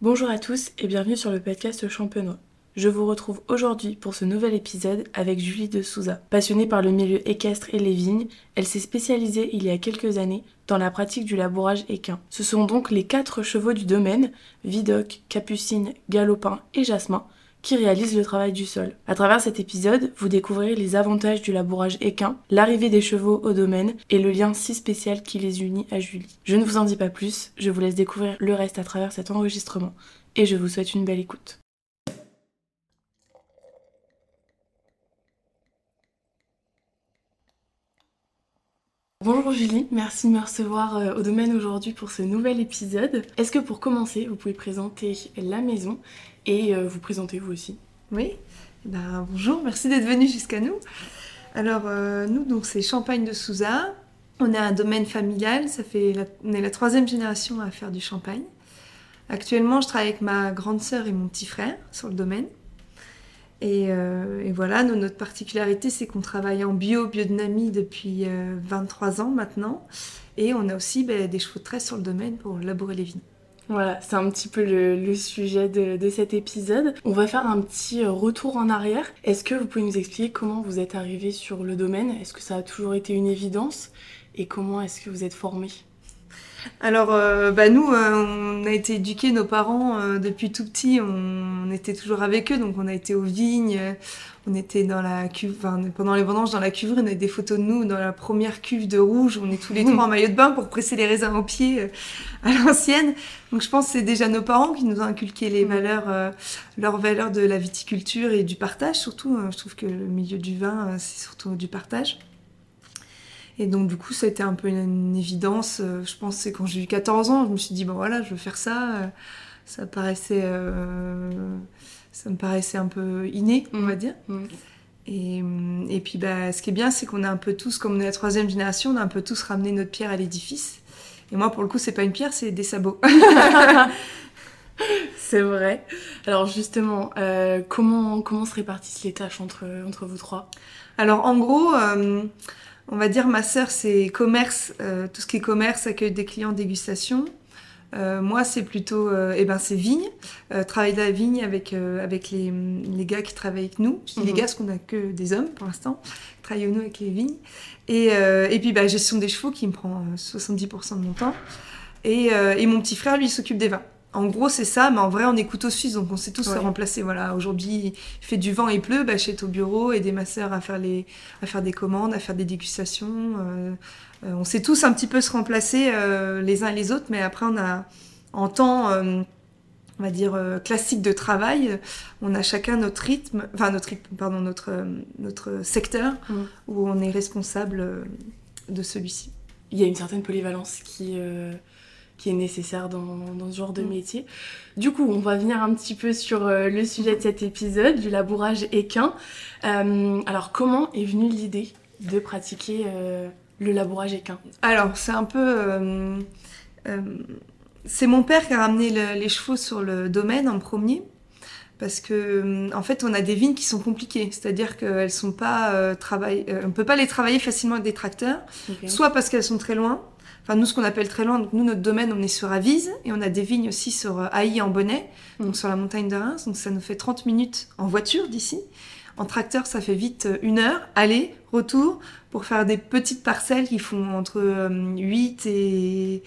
Bonjour à tous et bienvenue sur le podcast Champenois. Je vous retrouve aujourd'hui pour ce nouvel épisode avec Julie de Souza. Passionnée par le milieu équestre et les vignes, elle s'est spécialisée il y a quelques années dans la pratique du labourage équin. Ce sont donc les quatre chevaux du domaine, Vidocq, Capucine, Galopin et Jasmin, qui réalisent le travail du sol. À travers cet épisode, vous découvrirez les avantages du labourage équin, l'arrivée des chevaux au domaine et le lien si spécial qui les unit à Julie. Je ne vous en dis pas plus, je vous laisse découvrir le reste à travers cet enregistrement et je vous souhaite une belle écoute. Bonjour Julie, merci de me recevoir euh, au domaine aujourd'hui pour ce nouvel épisode. Est-ce que pour commencer, vous pouvez présenter la maison et euh, vous présenter vous aussi Oui, eh ben, bonjour, merci d'être venu jusqu'à nous. Alors euh, nous, donc c'est Champagne de Souza. On est un domaine familial, ça fait on est la troisième génération à faire du champagne. Actuellement, je travaille avec ma grande sœur et mon petit frère sur le domaine. Euh, et, voilà, notre particularité, c'est qu'on travaille en bio, biodynamie depuis 23 euh, ans maintenant. Et on a aussi ben, des chevaux de trait sur le domaine pour labourer les vignes. Voilà, c'est un petit peu le, sujet de, cet épisode. On va faire un petit retour en arrière. Est-ce que vous pouvez nous expliquer comment vous êtes arrivé sur le domaine? Est-ce que ça a toujours été une évidence? Et comment est-ce que vous êtes formé alors, euh, bah nous, euh, on a été éduqués, nos parents, euh, depuis tout petit, on, était toujours avec eux, donc on a été aux vignes, on était dans la cuve, enfin, pendant les vendanges dans la cuve, on a des photos de nous dans la première cuve de rouge, on est tous les trois en maillot de bain pour presser les raisins aux pieds à l'ancienne. Donc je pense que c'est déjà nos parents qui nous ont inculqué les valeurs, leurs valeurs de la viticulture et du partage surtout. je trouve que le milieu du vin, c'est surtout du partage. Et donc, du coup, ça a été un peu une, évidence. Euh, je pense c'est quand j'ai eu 14 ans, je me suis dit, bon voilà, je veux faire ça. Euh, ça paraissait, euh, ça me paraissait un peu inné, on va dire. Et, et, puis, bah, ce qui est bien, c'est qu'on a un peu tous, comme on est la troisième génération, on a un peu tous ramené notre pierre à l'édifice. Et moi, pour le coup, c'est pas une pierre, c'est des sabots. c'est vrai. Alors justement, comment, comment se répartissent les tâches entre, entre vous trois? Alors en gros, on va dire ma sœur c'est commerce, euh, tout ce qui est commerce, accueil des clients, dégustation. Euh, moi c'est plutôt, euh, eh ben c'est vigne, travailler de la vigne avec avec les, les, gars qui travaillent avec nous. Je dis les mhm. gars parce qu'on n'a que des hommes pour l'instant. Travaillons nous avec les vignes. Et, et puis bah, gestion des chevaux qui me prend 70% de mon temps. Et, et mon petit frère lui s'occupe des vins. En gros, c'est ça, mais en vrai, on est couteau suisse, donc on sait tous se remplacer. Voilà, aujourd'hui, il fait du vent et pleut, bah, je au bureau, aider ma sœur à faire, les, à faire des commandes, à faire des dégustations. Euh, euh, on sait tous un petit peu se remplacer euh, les uns et les autres, mais après, on a, en temps, on va dire, classique de travail, on a chacun notre rythme, enfin, notre rythme, pardon, notre, notre secteur, mmh. où on est responsable de celui-ci. Il y a une certaine polyvalence qui qui est nécessaire dans, dans, ce genre de mm. métier. Du coup, on va venir un petit peu sur euh, le sujet de cet épisode, du labourage équin. Euh, alors, comment est venue l'idée de pratiquer euh, le labourage équin? Alors, c'est un peu... c'est mon père qui a ramené les chevaux sur le domaine en premier. Parce que en fait, on a des vignes qui sont compliquées, c'est-à-dire qu'elles sont pas travail, on peut pas les travailler facilement avec des tracteurs, soit parce qu'elles sont très loin, enfin nous ce qu'on appelle très loin, donc nous notre domaine on est sur Avise et on a des vignes aussi sur euh, Haï en Bonnet, mm. donc sur la montagne de Reims, donc ça nous fait 30 minutes en voiture d'ici. En tracteur ça fait vite euh, une heure, aller, retour, pour faire des petites parcelles qui font entre 8 euh, et,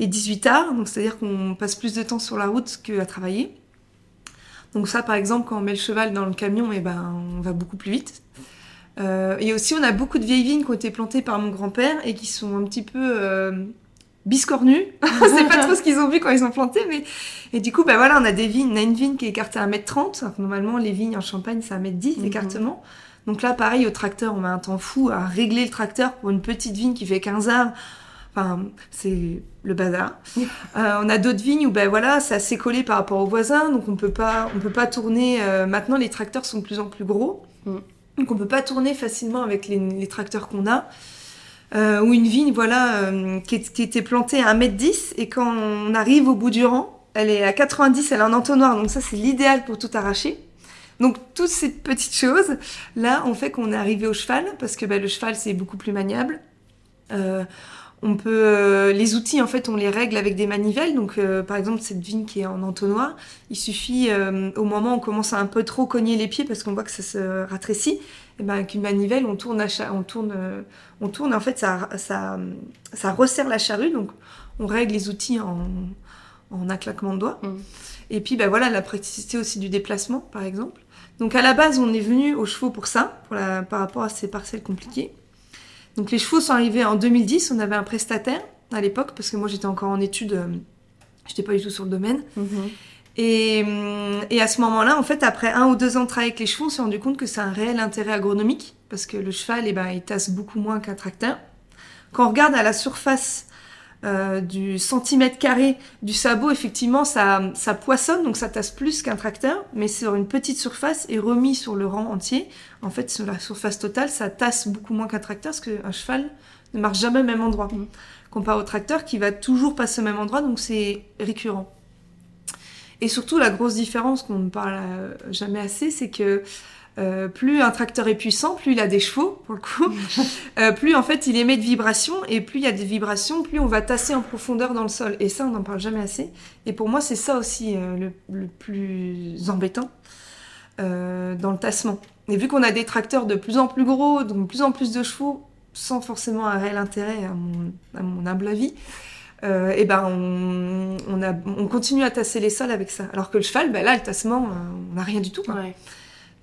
et 18 heures, donc c'est-à-dire qu'on passe plus de temps sur la route qu'à travailler. Donc ça par exemple quand on met le cheval dans le camion, et eh ben on va beaucoup plus vite. Euh, et aussi, on a beaucoup de vieilles vignes qui ont été plantées par mon grand-père et qui sont un petit peu euh, biscornues. on sait pas trop ce qu'ils ont vu quand ils ont planté, mais et du coup, bah voilà, on a des vignes. On a une vigne qui est écartée à 1m30. Normalement, les vignes en Champagne, c'est à 1m10 l'écartement. Donc là, pareil, au tracteur, on met un temps fou à régler le tracteur pour une petite vigne qui fait 15 heures. Enfin, c'est le bazar. Euh, on a d'autres vignes où ben voilà, c'est assez collé par rapport aux voisins, donc on peut pas, on peut pas tourner. Euh, maintenant, les tracteurs sont de plus en plus gros. Mm. Donc on peut pas tourner facilement avec les, tracteurs qu'on a. Euh, ou une vigne voilà euh, qui, était plantée à 1m10 et quand on arrive au bout du rang, elle est à 90, elle a un entonnoir, donc ça c'est l'idéal pour tout arracher. Donc toutes ces petites choses, là, on fait qu'on est arrivé au cheval, parce que bah, le cheval c'est beaucoup plus maniable. Euh, On peut euh, les outils en fait on les règle avec des manivelles. Donc euh, par exemple cette vigne qui est en entonnoir il suffit euh, au moment où on commence à un peu trop cogner les pieds parce qu'on voit que ça se ratrécit et ben avec une manivelle on tourne cha- on tourne euh, on tourne en fait ça ça ça resserre la charrue. Donc on règle les outils en en un claquement de doigts. Mm. et puis ben voilà la praticité aussi du déplacement par exemple. Donc à la base on est venu aux chevaux pour ça pour la, par rapport à ces parcelles compliquées donc les chevaux sont arrivés en 2010. On avait un prestataire à l'époque parce que moi j'étais encore en études, euh, j'étais pas du tout sur le domaine. Mhm. Et, hum, et à ce moment-là, en fait, après un ou deux ans de travail avec les chevaux, on s'est rendu compte que c'est un réel intérêt agronomique parce que le cheval, eh ben, il tasse beaucoup moins qu'un tracteur. Quand on regarde à la surface euh, du centimètre carré du sabot, effectivement, ça, ça poissonne, donc ça tasse plus qu'un tracteur, mais sur une petite surface et remis sur le rang entier, en fait, sur la surface totale, ça tasse beaucoup moins qu'un tracteur parce qu'un cheval ne marche jamais au même endroit. Mhm. Comparé au tracteur qui va toujours passer au même endroit, donc c'est récurrent. Et surtout, la grosse différence qu'on ne parle euh, jamais assez, c'est que euh, plus un tracteur est puissant, plus il a des chevaux, pour le coup, euh, plus en fait il émet de vibrations, et plus il y a des vibrations, plus on va tasser en profondeur dans le sol. Et ça, on n'en parle jamais assez. Et pour moi, c'est ça aussi euh, le, le plus embêtant dans le tassement. Et vu qu'on a des tracteurs de plus en plus gros, donc de plus en plus de chevaux, sans forcément un réel intérêt à mon, à mon humble avis, euh, et ben on, on, a, on continue à tasser les sols avec ça. Alors que le cheval, ben là, le tassement, on n'a rien du tout. quoi. Ouais.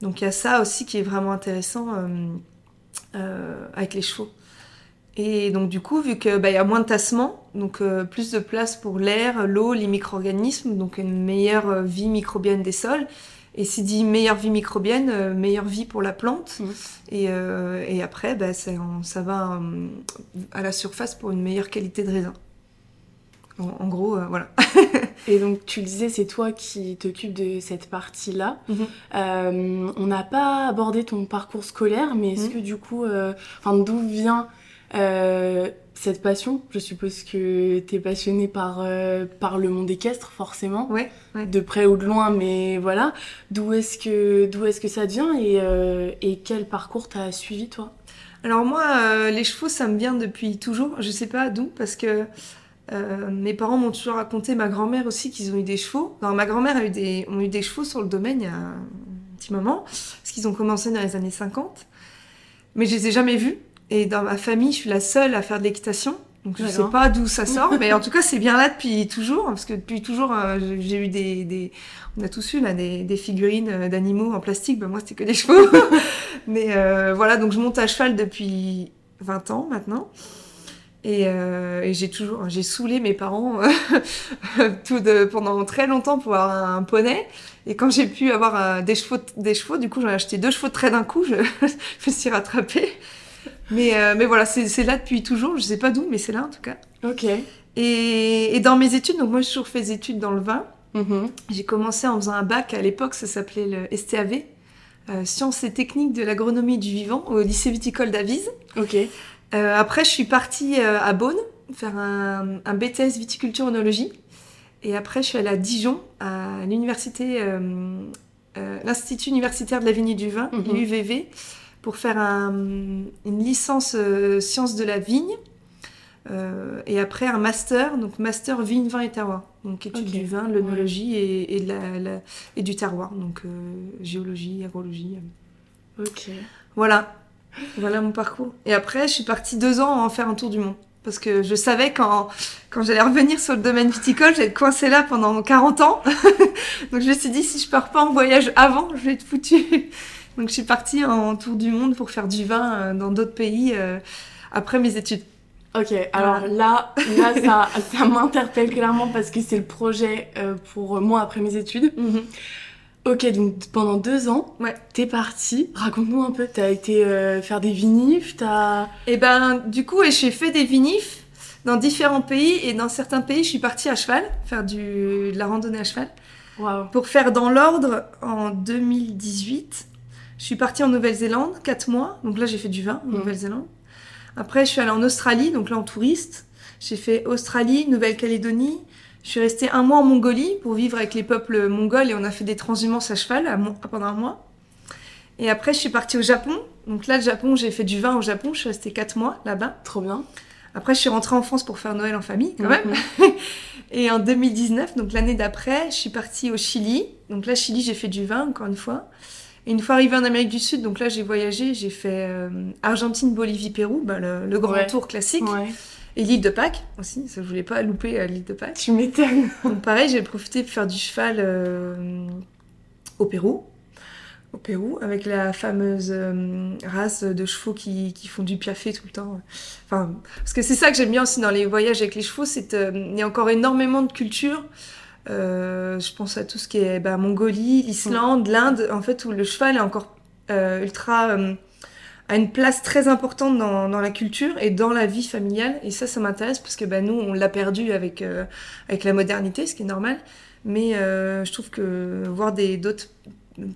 Donc il y a ça aussi qui est vraiment intéressant euh, euh, avec les chevaux. Et donc du coup, vu qu'il bah, y a moins de tassement, donc euh, plus de place pour l'air, l'eau, les micro-organismes, donc une meilleure euh, vie microbienne des sols. Et si dit meilleure vie microbienne, euh, meilleure vie pour la plante. Mhm. Et, et après, bah, ça, ça va à la surface pour une meilleure qualité de raisin. En, en gros, euh, voilà. Et donc tu le disais, c'est toi qui t'occupes de cette partie-là. Mhm. Euh, on n'a pas abordé ton parcours scolaire, mais est-ce Mhm. que du coup, euh, enfin d'où vient cette passion? Je suppose que tu es passionné par, par le monde équestre, forcément, Ouais, ouais. de près ou de loin, mais voilà. D'où est-ce que, est-ce que ça vient et, et quel parcours t'as suivi toi? Alors moi, euh, les chevaux, ça me vient depuis toujours. Je sais pas d'où, parce que euh, mes parents m'ont toujours raconté, ma grand-mère aussi, qu'ils ont eu des chevaux. Ma grand-mère a eu des, ont eu des chevaux sur le domaine il y a un petit moment, parce qu'ils ont commencé dans les années 50. Mais je les ai jamais vus. Et dans ma famille, je suis la seule à faire de l'équitation. Donc je sais D'accord. pas d'où ça sort, mais en tout cas c'est bien là depuis toujours, parce que depuis toujours euh, j'ai- eu des, des- on a tous eu là des, des figurines euh, d'animaux en plastique, ben moi c'était que des chevaux. mais euh, voilà, donc je monte à cheval depuis 20 ans maintenant. Et, euh, et j'ai toujours, j'ai saoulé mes parents euh, tout de, pendant très longtemps pour avoir un poney. Et quand j'ai pu avoir euh, des chevaux, des chevaux, du coup j'en ai acheté deux chevaux de trait d'un coup, je, je me suis rattrapée. Mais, euh, mais voilà, c'est là depuis toujours, je sais pas d'où, mais c'est là en tout cas. Ok. Et, et dans mes études, donc moi j'ai toujours fait des études dans le vin. Mhm. J'ai commencé en faisant un bac à l'époque, ça s'appelait le STAV, Sciences et techniques de l'agronomie du vivant, au lycée viticole d'Avise. Ok. Euh, après, je suis partie euh, à Beaune faire un, un BTS viticulture onologie. Et après, je suis allée à Dijon, à l'université, euh, euh, l'Institut universitaire de la vigne et du vin, Mhm. l'UVV, pour faire un- une licence euh, sciences de la vigne. Et après, un master, donc master vigne, vin et terroir. Donc études du vin, l'onologie et, et, de la- la- et du terroir. Donc géologie, agrologie. Ok. Voilà, voilà mon parcours. Et après, je suis partie deux ans en faire un tour du monde. Parce que je savais quand, quand j'allais revenir sur le domaine viticole, j'allais être coincée là pendant 40 ans. Donc je me suis dit, si je pars pas en voyage avant, je vais être foutue. Donc je suis partie en tour du monde pour faire du vin euh, dans d'autres pays euh, après mes études. Ok, alors là, là ça, ça m'interpelle clairement parce que c'est le projet euh, pour moi après mes études. Ok, donc pendant deux ans, Ouais. t'es partie. Raconte-nous un peu, t'as été euh, faire des vinifs, t'as... Et ben, du coup, j'ai fait des vinifs dans différents pays. Et dans certains pays, je suis partie à cheval, faire du, de la randonnée à cheval. Waouh. Pour faire dans l'ordre, en 2018, je suis partie en Nouvelle-Zélande, 4 mois. Donc là, j'ai fait du vin en Mhm. Nouvelle-Zélande. Après, je suis allée en Australie, donc là en touriste. J'ai fait Australie, Nouvelle-Calédonie. Je suis restée un mois en Mongolie pour vivre avec les peuples mongols et on a fait des transhumances à cheval à Mon- pendant un mois. Et après, je suis partie au Japon. Donc là, le Japon, j'ai fait du vin au Japon. Je suis restée 4 mois là-bas. Trop bien. Après, je suis rentrée en France pour faire Noël en famille, quand même. Et en 2019, donc l'année d'après, je suis partie au Chili. Donc là, Chili, j'ai fait du vin, encore une fois. Et une fois arrivée en Amérique du Sud, donc là, j'ai voyagé, j'ai fait euh, Argentine, Bolivie, Pérou, bah, le, le grand Ouais. tour classique. Ouais. Et l'île de Pâques aussi, ça, je voulais pas louper euh, l'île de Pâques. Tu m'étonnes. Donc pareil, j'ai profité pour faire du cheval euh, au Pérou. Au Pérou, avec la fameuse euh, race de chevaux qui, qui font du piafé tout le temps. Enfin, parce que c'est ça que j'aime bien aussi dans les voyages avec les chevaux, c'est euh, il y a encore énormément de cultures. Je pense à tout ce qui est bah, Mongolie, l'Islande, l'Inde, en fait, où le cheval est encore ultra a une place très importante dans, dans la culture et dans la vie familiale. Et ça, ça m'intéresse parce que bah, nous, on l'a perdu avec, euh, avec la modernité, ce qui est normal. Mais euh, je trouve que voir d'autres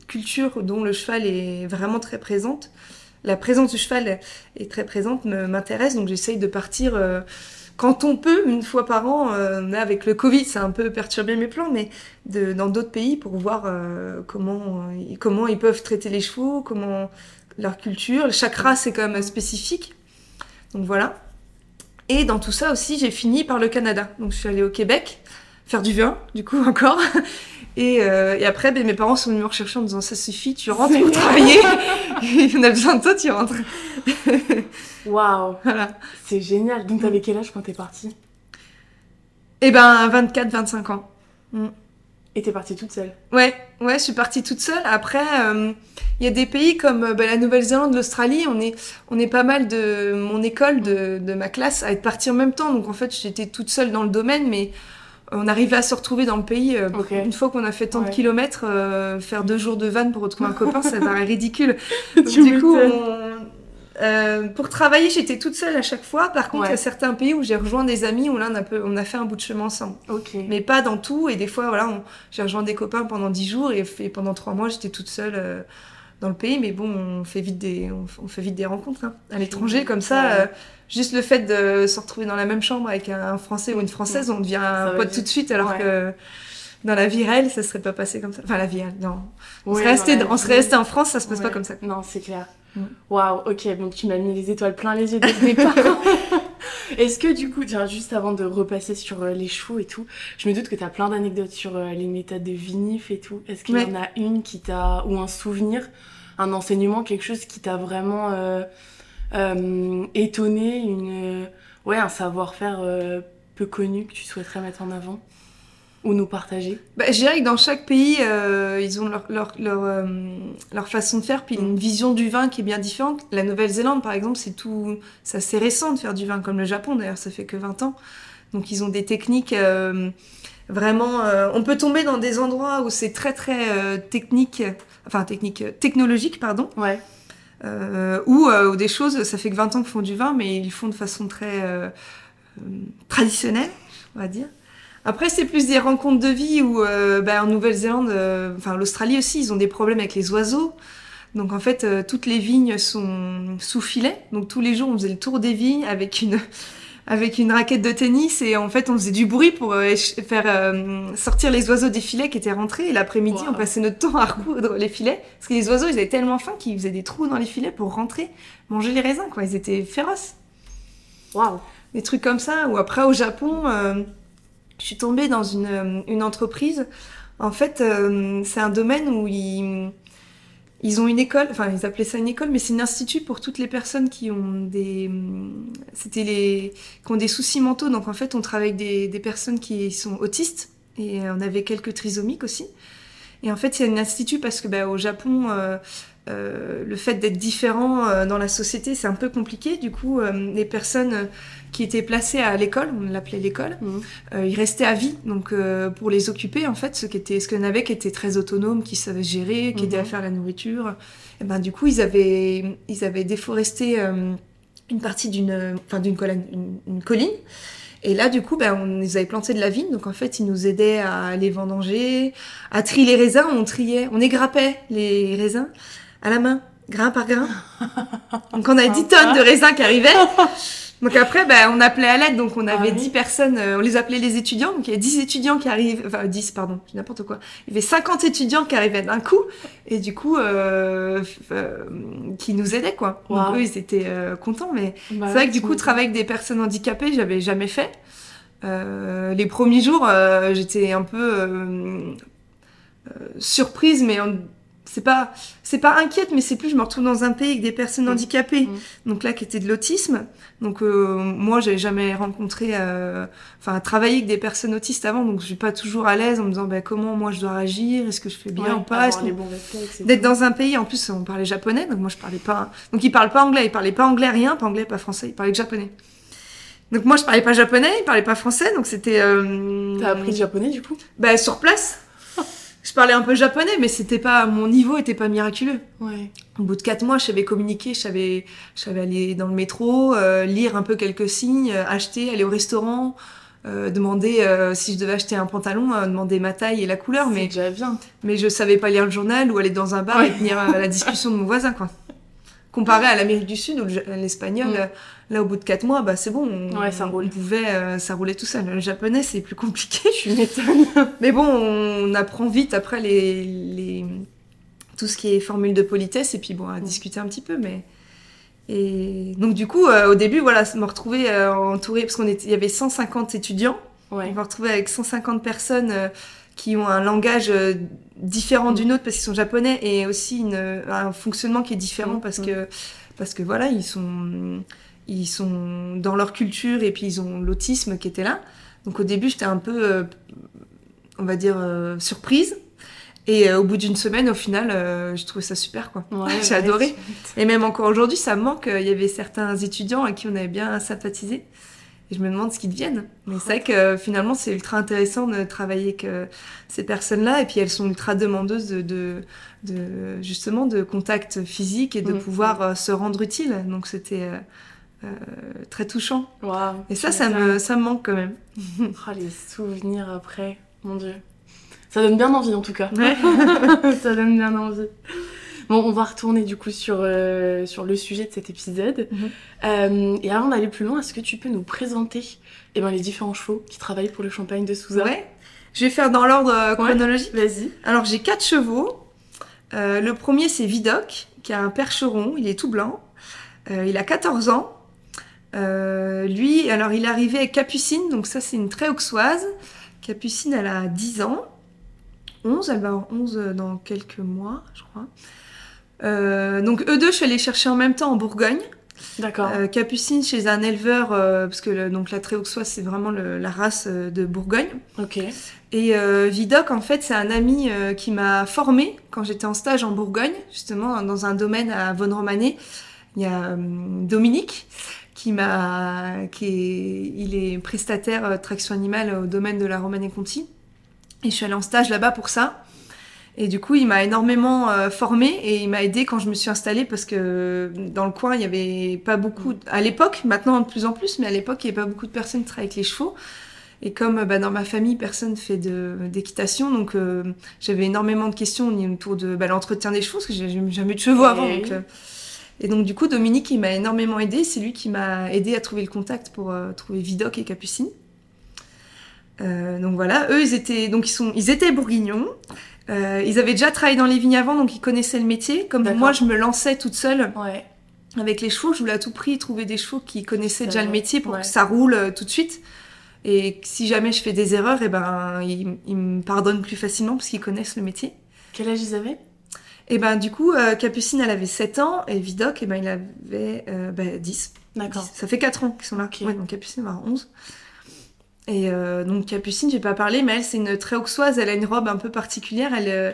cultures dont le cheval est vraiment très présente, la présence du cheval est très présente, m'intéresse. Donc j'essaye de partir euh, quand on peut, une fois par an. Euh, là, avec le Covid, ça a un peu perturbé mes plans, mais de, dans d'autres pays pour voir euh, comment, euh, comment ils peuvent traiter les chevaux, comment leur culture. Chaque race est quand même spécifique. Donc voilà. Et dans tout ça aussi, j'ai fini par le Canada. Donc je suis allée au Québec faire du vin, du coup encore. Et, euh, et après, ben, mes parents sont venus me rechercher en me disant ça suffit, tu rentres pour travailler. On a besoin de toi, tu rentres. Waouh, Voilà. c'est génial. Donc t'avais quel âge quand t'es partie? Et ben 24-25 ans. Et t'es partie toute seule. Ouais, ouais, je suis partie toute seule. Après, euh, il y a des pays comme euh, bah, la Nouvelle-Zélande, l'Australie. On est, on est pas mal de mon école, de, de ma classe, à être partis en même temps. Donc en fait, j'étais toute seule dans le domaine, mais on arrivait à se retrouver dans le pays. euh. Une fois qu'on a fait tant Ouais. de kilomètres, euh, faire deux jours de van pour retrouver un copain, ça paraît ridicule. Donc, du coup, on- euh, pour travailler, j'étais toute seule à chaque fois. Par contre, il y a certains pays où j'ai rejoint des amis où là, on a, peu- on a fait un bout de chemin ensemble Ok. mais pas dans tout. Et des fois, voilà, on- j'ai rejoint des copains pendant dix jours et, et pendant trois mois, j'étais toute seule euh, dans le pays. Mais bon, on fait vite des, on, fait vite des rencontres hein. à l'étranger comme ça. Ouais. euh, juste le fait de se retrouver dans la même chambre avec un, un Français ou une Française, on devient va pote tout de suite, alors Ouais. que dans la vie réelle, ça serait pas passé comme ça. Enfin, la vie réelle, non. On serait resté, la on serait resté en France, ça se passe pas comme ça. Non, c'est clair. Mm. Waouh, ok, donc tu m'as mis les étoiles plein les yeux dès le départ. Est-ce que du coup, tiens, juste avant de repasser sur euh, les chevaux et tout, je me doute que tu as plein d'anecdotes sur euh, les méthodes de vinif et tout. Est-ce qu'il y en a une qui t'a, ou un souvenir, un enseignement, quelque chose qui t'a vraiment euh, étonné, une, ouais, un savoir-faire peu connu que tu souhaiterais mettre en avant? Ou nous partager Bah, je dirais que dans chaque pays, euh, ils ont leur, leur, leur, euh, leur façon de faire, puis une vision du vin qui est bien différente. La Nouvelle-Zélande, par exemple, c'est tout, c'est assez récent de faire du vin, comme le Japon d'ailleurs, ça fait que 20 ans. Donc ils ont des techniques euh, vraiment. on peut tomber dans des endroits où c'est très très technique, enfin technique, technologique, pardon, Ouais. ou des choses, ça fait que 20 ans qu'ils font du vin, mais ils le font de façon très traditionnelle, on va dire. Après, c'est plus des rencontres de vie où, euh, bah, en Nouvelle-Zélande, euh, enfin l'Australie aussi, ils ont des problèmes avec les oiseaux. Donc en fait, euh, toutes les vignes sont sous filet. Donc tous les jours, on faisait le tour des vignes avec une avec une raquette de tennis et en fait, on faisait du bruit pour euh, faire sortir les oiseaux des filets qui étaient rentrés. Et l'après-midi, Wow. on passait notre temps à recoudre les filets parce que les oiseaux, ils avaient tellement faim qu'ils faisaient des trous dans les filets pour rentrer, manger les raisins. Quoi, ils étaient féroces Waouh. des trucs comme ça. Ou après au Japon, je suis tombée dans une, euh, entreprise. En fait, euh, c'est un domaine où ils, ont une école, enfin ils appelaient ça une école, mais c'est un institut pour toutes les personnes qui ont des, c'était les, qui ont des soucis mentaux. Donc en fait, on travaille avec des, personnes qui sont autistes et on avait quelques trisomiques aussi. Et en fait, c'est un institut parce que bah, au Japon, euh, euh, le fait d'être différent euh, dans la société, c'est un peu compliqué. Du coup, euh, les personnes euh, qui étaient placées à l'école, on l'appelait l'école, Mhm. euh, ils restaient à vie. Donc, euh, pour les occuper, en fait, ceux qui étaient, ce qu'il y en avait qui étaient très autonomes, qui savaient gérer, qui Mhm. aidaient à faire la nourriture, et ben du coup, ils avaient, ils avaient déforesté euh, une partie d'une, enfin d'une colline, une, une colline. Et là, du coup, ben, on les avait planté de la vigne. Donc, en fait, ils nous aidaient à les vendanger, à trier les raisins. On triait, on égrappait les raisins à la main, grain par grain. Donc, on avait 10 tonnes de raisins qui arrivaient. Donc après, bah, on appelait à l'aide, donc on avait Ah oui. 10 personnes, euh, on les appelait les étudiants, donc il y avait 10 étudiants qui arrivent, enfin 10, pardon, je dis n'importe quoi. Il y avait 50 étudiants qui arrivaient d'un coup, et du coup, euh, euh, qui nous aidaient, quoi. Donc eux, ils étaient euh, contents, mais Bah, c'est vrai que du coup, travailler avec des personnes handicapées, j'avais jamais fait. Euh, les premiers jours, euh, j'étais un peu surprise, mais on- c'est pas c'est pas inquiète, mais c'est plus je me retrouve dans un pays avec des personnes Mm. handicapées, Mm. donc là qui était de l'autisme. Donc euh, moi, j'avais jamais rencontré, euh, enfin travaillé avec des personnes autistes avant, donc je suis pas toujours à l'aise en me disant bah, comment moi je dois réagir, est-ce que je fais bien Ouais, ou pas, d'être dans un pays? En plus on parlait japonais donc moi je parlais pas donc ils parlent pas anglais. Ils parlaient pas anglais rien pas anglais pas français. Ils parlaient que japonais. Donc moi je parlais pas japonais ils parlaient pas français. Donc c'était euh... T'as appris le japonais du coup? Bah sur place je parlais un peu japonais mais c'était pas mon niveau était pas miraculeux Ouais. au bout de quatre mois je savais communiquer je savais je savais aller dans le métro euh, lire un peu quelques signes euh, acheter aller au restaurant euh, demander euh, si je devais acheter un pantalon euh, demander ma taille et la couleur mais déjà bien. mais je savais pas lire le journal ou aller dans un bar Ouais. et tenir euh, la discussion de mon voisin, quoi. Comparé à l'Amérique du Sud ou le- l'espagnol, Mm. Là, au bout de quatre mois, bah, c'est bon. On, Ouais, ça roule. On pouvait, euh, ça roulait tout seul. Le japonais, c'est plus compliqué. Tu m'étonnes. Mais bon, on apprend vite après les, les, tout ce qui est formule de politesse et puis bon, à Mm. discuter un petit peu, mais. Et donc, du coup, euh, au début, voilà, me retrouver euh, entourée, parce qu'on était, il y avait 150 étudiants. Ouais. On va retrouver avec 150 personnes qui ont un langage différent Mm. d'une autre parce qu'ils sont japonais et aussi une, un fonctionnement qui est différent Mm, parce mm. que parce que voilà ils sont ils sont dans leur culture et puis ils ont l'autisme qui était là. Donc au début j'étais un peu euh, on va dire euh, surprise et euh, au bout d'une semaine au final euh, j'ai trouvé ça super quoi. Ouais, J'ai ouais, adoré. Et même encore aujourd'hui, ça me manque. Il y avait certains étudiants à qui on avait bien sympathisé. Et je me demande ce qu'ils deviennent. Mais c'est vrai que finalement, c'est ultra intéressant de travailler avec euh, ces personnes-là. Et puis, elles sont ultra demandeuses de, de, de- justement de contact physique et de Mm. pouvoir euh, se rendre utile. Donc, c'était très touchant. Waouh, Et ça, ça me, ça me manque quand même. Oh, les souvenirs après, mon dieu. Ça donne bien envie en tout cas. Ouais. ça donne bien envie. Bon, on va retourner du coup sur, euh, sur le sujet de cet épisode. Mhm. Euh, et avant d'aller plus loin, est-ce que tu peux nous présenter eh ben, les différents chevaux qui travaillent pour le champagne de Souza? Ouais. Je vais faire dans l'ordre euh, Ouais. chronologique. Vas-y. Alors j'ai quatre chevaux. Euh, le premier c'est Vidocq, qui a un percheron, il est tout blanc. Euh, il a 14 ans. Euh, lui, alors il est arrivé avec Capucine, donc ça c'est une très auxoise. Capucine, elle a 10 ans. 11, elle va avoir 11 dans quelques mois, je crois. Euh, donc eux deux, je suis allée chercher en même temps en Bourgogne. D'accord. Euh, Capucine chez un éleveur, euh, parce que le- donc la très auxoise c'est vraiment le- la race euh, de Bourgogne. ok. Et euh, Vidocq, en fait, c'est un ami euh, qui m'a formé quand j'étais en stage en Bourgogne, justement dans un domaine à Von Romané. Il y a euh, Dominique qui m'a, qui est, il est prestataire euh, traction animale au domaine de la Romanée-Conti. Et je suis allée en stage là-bas pour ça. Et du coup, il m'a énormément euh, formé et il m'a aidé quand je me suis installée parce que dans le coin, il y avait pas beaucoup, à l'époque, maintenant de plus en plus, mais à l'époque, il n'y avait pas beaucoup de personnes qui travaillaient avec les chevaux. Et comme bah, dans ma famille, personne fait d'équitation, donc euh, j'avais énormément de questions autour de bah, l'entretien des chevaux, parce que j'ai jamais eu de chevaux Eh avant. donc, euh, et donc du coup, Dominique, il m'a énormément aidé. C'est lui qui m'a aidé à trouver le contact pour euh, trouver Vidocq et Capucine. Euh, donc voilà, eux, ils étaient, donc ils sont, ils étaient bourguignons. Euh, ils avaient déjà travaillé dans les vignes avant, donc ils connaissaient le métier. Comme moi, je me lançais toute seule Ouais. avec les chevaux, je voulais à tout prix trouver des chevaux qui connaissaient déjà le métier pour ouais. que ça roule euh, tout de suite. Et si jamais je fais des erreurs, et ben ils, ils me pardonnent plus facilement parce qu'ils connaissent le métier. Quel âge ils avaient? Et ben du coup, euh, Capucine, elle avait 7 ans et Vidocq, et ben il avait euh, bah, 10. D'accord. 10. Ça fait 4 ans qu'ils sont là. Ok. Ouais, donc Capucine va avoir 11. Et euh, donc Capucine, j'ai pas parlé, mais elle, c'est une très auxoise. Elle a une robe un peu particulière. Elle, euh,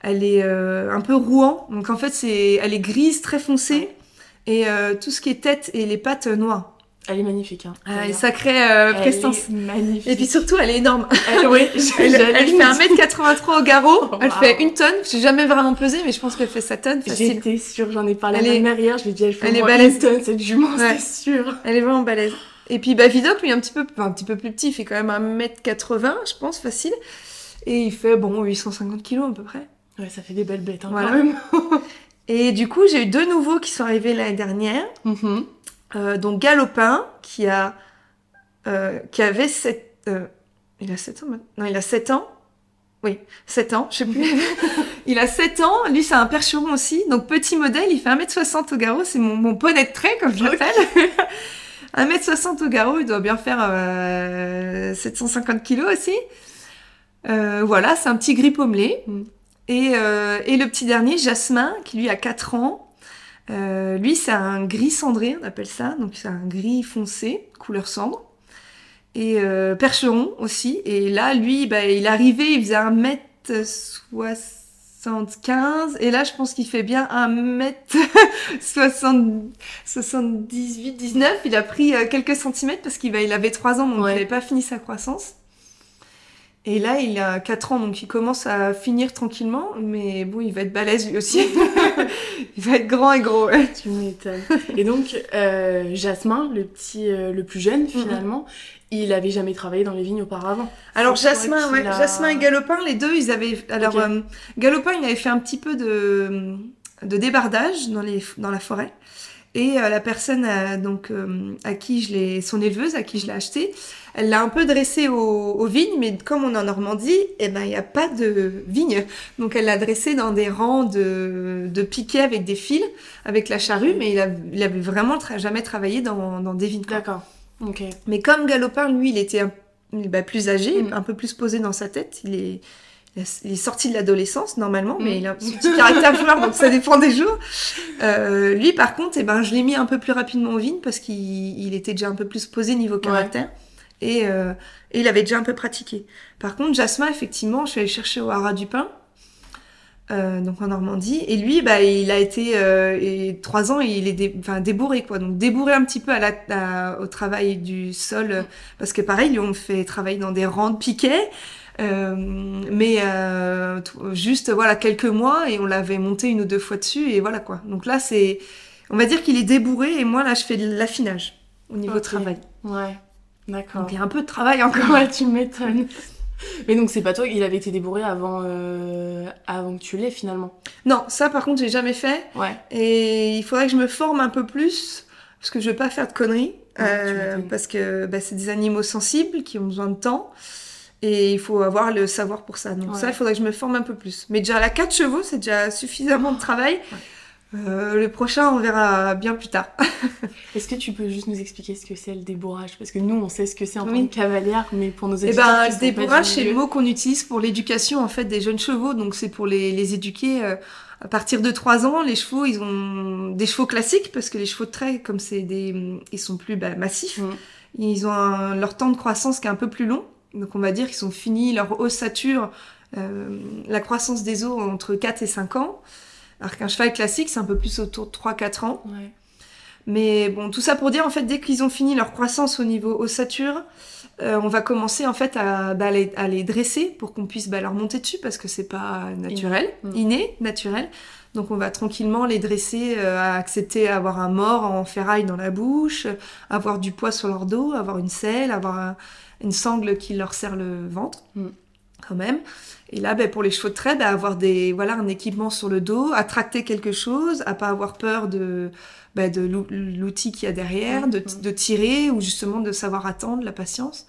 elle est euh, un peu rouant. Donc en fait, c'est, elle est grise, très foncée. Et euh, tout ce qui est tête et les pattes euh, noires. Elle est magnifique. Hein. Ah, et D'ailleurs. sacrée euh, Elle prestance. est magnifique. Et puis surtout, elle est énorme. Elle, oui, Elle, elle le fait dire. 1m83 au garrot. Elle Wow. fait une tonne. J'ai jamais vraiment pesé, mais je pense qu'elle fait sa tonne. J'étais sûre, j'en ai parlé Elle à ma est- mère hier, je lui ai dit elle fait elle est moins balèze. une tonne, cette jument, Ouais. c'est sûr. Elle est vraiment balèze. Et puis bah, Vidocq, lui, un petit, peu, enfin, un petit peu plus petit, il fait quand même 1m80, je pense, facile. Et il fait, bon, 850 kilos à peu près. Ouais, ça fait des belles bêtes hein, Voilà. quand même. Et du coup, j'ai eu deux nouveaux qui sont arrivés l'année dernière. Mhm. Euh, donc Galopin, qui a euh, qui avait 7 euh, il a 7 ans maintenant Non, il a 7 ans. Oui, 7 ans, je sais plus. il a 7 ans, lui c'est un percheron aussi. Donc petit modèle, il fait 1m60 au garrot, c'est mon, mon poney de trait comme je l'appelle. 1m60 au garrot, il doit bien faire euh, 750 kilos aussi. Euh, voilà, c'est un petit gris pommelé. Mm. Et, euh, et le petit dernier, Jasmin, qui lui a 4 ans. Euh, lui, c'est un gris cendré, on appelle ça. Donc, c'est un gris foncé, couleur cendre. Et euh, percheron aussi. Et là, lui, bah, il arrivé, il faisait 1m75. Et là, je pense qu'il fait bien 1m78, 19. Il a pris euh, quelques centimètres parce qu'il bah, il avait 3 ans, donc Ouais. il n'avait pas fini sa croissance. Et là, il a 4 ans, donc il commence à finir tranquillement. Mais bon, il va être balèze lui aussi. il va être grand et gros. ouais. Tu m'étonnes. Et donc, euh, Jasmin, le petit, euh, le plus jeune finalement, il avait jamais travaillé dans les vignes auparavant. Alors Jasmin, ouais, et Galopin, les deux, ils avaient. Alors euh, Galopin, il avait fait un petit peu de de débardage dans les dans la forêt. Et la personne donc à qui je l'ai, son éleveuse à qui je l'ai acheté, elle l'a un peu dressé aux, aux vignes, mais comme on est en Normandie, eh ben il y a pas de vignes, donc elle l'a dressé dans des rangs de, de piquets avec des fils, avec la charrue, mais il, a, il avait vraiment tra- jamais travaillé dans, dans des vignes. D'accord. Ok. Mais comme Galopin, lui, il était un- bah, plus âgé, Mm. un peu plus posé dans sa tête, il est, il est sorti de l'adolescence normalement, Mm. mais il a son petit caractère joueur, donc ça dépend des jours. Euh, lui, par contre, eh ben, je l'ai mis un peu plus rapidement en vigne parce qu'il il était déjà un peu plus posé niveau caractère. Et, euh, et il avait déjà un peu pratiqué. Par contre, Jasmin, effectivement, je suis allée chercher au Haras du Pin, euh, donc en Normandie, et lui, bah, il a été euh, et trois ans, et il est dé- enfin, débourré, quoi. Donc débourré un petit peu à la, à- au travail du sol, euh, parce que pareil, ils ont fait travailler dans des rangs de piquets. Euh, mais euh, juste voilà quelques mois et on l'avait monté une ou deux fois dessus et voilà quoi. Donc là c'est, on va dire qu'il est débourré et moi là je fais de l'affinage au niveau Ok. travail. Ouais. D'accord. Donc il y a un peu de travail encore. Ouais, tu m'étonnes. Mais donc c'est pas toi, il avait été débourré avant, euh, avant que tu l'aies finalement. Non, ça par contre j'ai jamais fait Ouais. et il faudrait que je me forme un peu plus parce que je veux pas faire de conneries Ouais, euh, parce que bah, c'est des animaux sensibles qui ont besoin de temps et il faut avoir le savoir pour ça. Donc Ouais. ça il faudrait que je me forme un peu plus. Mais déjà la 4 chevaux c'est déjà suffisamment de travail. Euh, le prochain on verra bien plus tard. Est-ce que tu peux juste nous expliquer ce que c'est le débourrage? Parce que nous, on sait ce que c'est en tant Oui. que cavalière, mais pour nos Eh éditeurs ben, le débourrage, c'est le mot qu'on utilise pour l'éducation en fait des jeunes chevaux. Donc c'est pour les, les éduquer euh, à partir de 3 ans. Les chevaux, ils ont des chevaux classiques parce que les chevaux de trait, comme c'est des, ils sont plus bah, massifs, ils ont un- leur temps de croissance qui est un peu plus long. Donc on va dire qu'ils ont fini leur ossature, euh, la croissance des os entre 4 et 5 ans. Alors qu'un cheval classique, c'est un peu plus autour de 3-4 ans. Ouais. Mais bon, tout ça pour dire, en fait, dès qu'ils ont fini leur croissance au niveau ossature, euh, on va commencer en fait à, bah, les, à les dresser pour qu'on puisse bah, leur monter dessus parce que c'est pas naturel, Mm. inné, naturel. Donc on va tranquillement les dresser euh, à accepter avoir un mort en ferraille dans la bouche, avoir du poids sur leur dos, avoir une selle, avoir un- une sangle qui leur serre le ventre, Mm. quand même. Et là, ben, pour les chevaux de trait, ben, avoir des, voilà, un équipement sur le dos, à tracter quelque chose, à pas avoir peur de, ben, de l'ou- l'outil qu'il y a derrière, de, Mhm. de tirer ou justement de savoir attendre, la patience.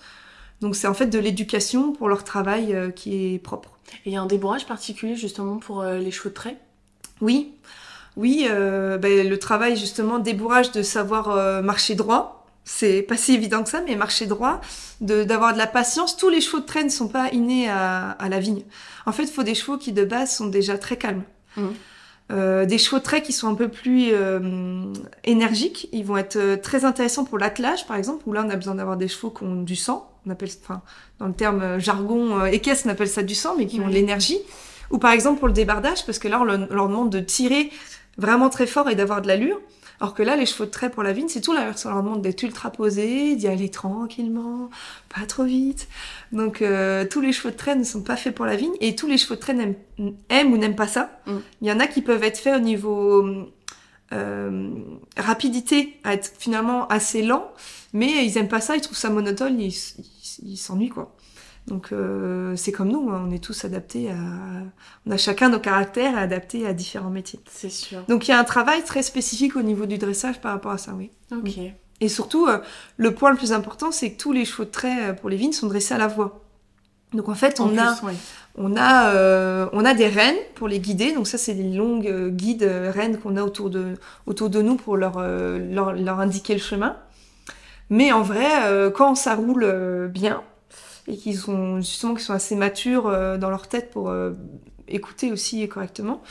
Donc c'est en fait de l'éducation pour leur travail euh, qui est propre. Et il y a un débourrage particulier justement pour euh, les chevaux de trait? Oui, oui, euh, ben, le travail justement débourrage de savoir euh, marcher droit. C'est pas si évident que ça, mais marcher droit, de- d'avoir de, la patience. Tous les chevaux de traîne ne sont pas innés à, à la vigne. En fait, il faut des chevaux qui de base sont déjà très calmes. Mhm. Euh, des chevaux de trait qui sont un peu plus euh, énergiques, ils vont être euh, très intéressants pour l'attelage, par exemple, où là on a besoin d'avoir des chevaux qui ont du sang. On appelle, enfin, dans le terme euh, jargon euh, équestre, on appelle ça du sang, mais qui ont de Oui. l'énergie. Ou par exemple pour le débardage, parce que là on leur demande de tirer vraiment très fort et d'avoir de l'allure. Alors que là, les chevaux de trait pour la vigne, c'est tout l'inverse. On leur demande d'être ultra posés, d'y aller tranquillement, pas trop vite. Donc euh, tous les chevaux de trait ne sont pas faits pour la vigne et tous les chevaux de trait aiment ou n'aiment pas ça. Mm. Il y en a qui peuvent être faits au niveau euh, rapidité, à être finalement assez lent, mais ils aiment pas ça, ils trouvent ça monotone, ils s'ennuient quoi. Donc euh, c'est comme nous, hein, on est tous adaptés à... On a chacun nos caractères adaptés à différents métiers. C'est sûr. Donc il y a un travail très spécifique au niveau du dressage par rapport à ça, oui. Ok. Et surtout, euh, le point le plus important, c'est que tous les chevaux de trait euh, pour les vignes sont dressés à la voie. Donc en fait, En on, plus, a, ouais. on, a, euh, on a des rênes pour les guider. Donc ça, c'est des longues guides rênes qu'on a autour de, autour de nous pour leur, leur, leur indiquer le chemin. Mais en vrai, quand ça roule bien et qu'ils sont justement qu'ils sont assez matures euh, dans leur tête pour euh, écouter aussi correctement,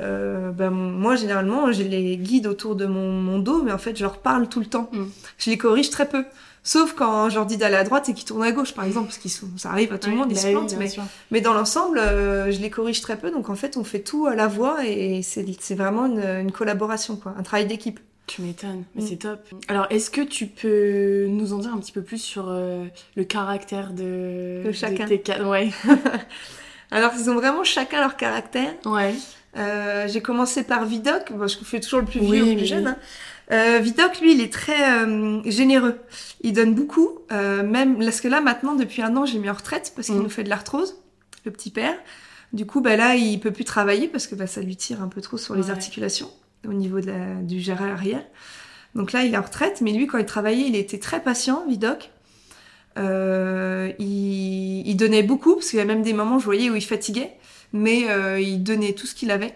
euh, ben, moi généralement je les guide autour de mon, mon dos, mais en fait je leur parle tout le temps. Mm. Je les corrige très peu. Sauf quand je leur dis d'aller à droite et qu'ils tournent à gauche, par exemple, parce qu'ils ça arrive à tout le monde, ils bah se plantent, mais dans l'ensemble, euh, je les corrige très peu, donc en fait, on fait tout à la voix et c'est c'est vraiment une, une collaboration, quoi, un travail d'équipe. Tu m'étonnes, mais Mm. c'est top. Alors, est-ce que tu peux nous en dire un petit peu plus sur euh, le caractère de, De chacun. tes Ouais. Alors, ils ont vraiment chacun leur caractère. Ouais. Euh, J'ai commencé par Vidocq, bon, je fais toujours le plus Oui, vieux ou le oui, plus jeune. oui. Hein. Euh, Vidocq, lui, il est très euh, généreux. Il donne beaucoup, même parce que là, maintenant, depuis un an, j'ai mis en retraite parce qu'il Mm. nous fait de l'arthrose, le petit père. Du coup, bah là, il peut plus travailler parce que bah, ça lui tire un peu trop sur les articulations au niveau de la, du géré arrière. Donc là, il est en retraite, mais lui, quand il travaillait, il était très patient, Vidocq. Euh, il, il donnait beaucoup, parce qu'il y a même des moments, je voyais, où il fatiguait, mais euh, il donnait tout ce qu'il avait.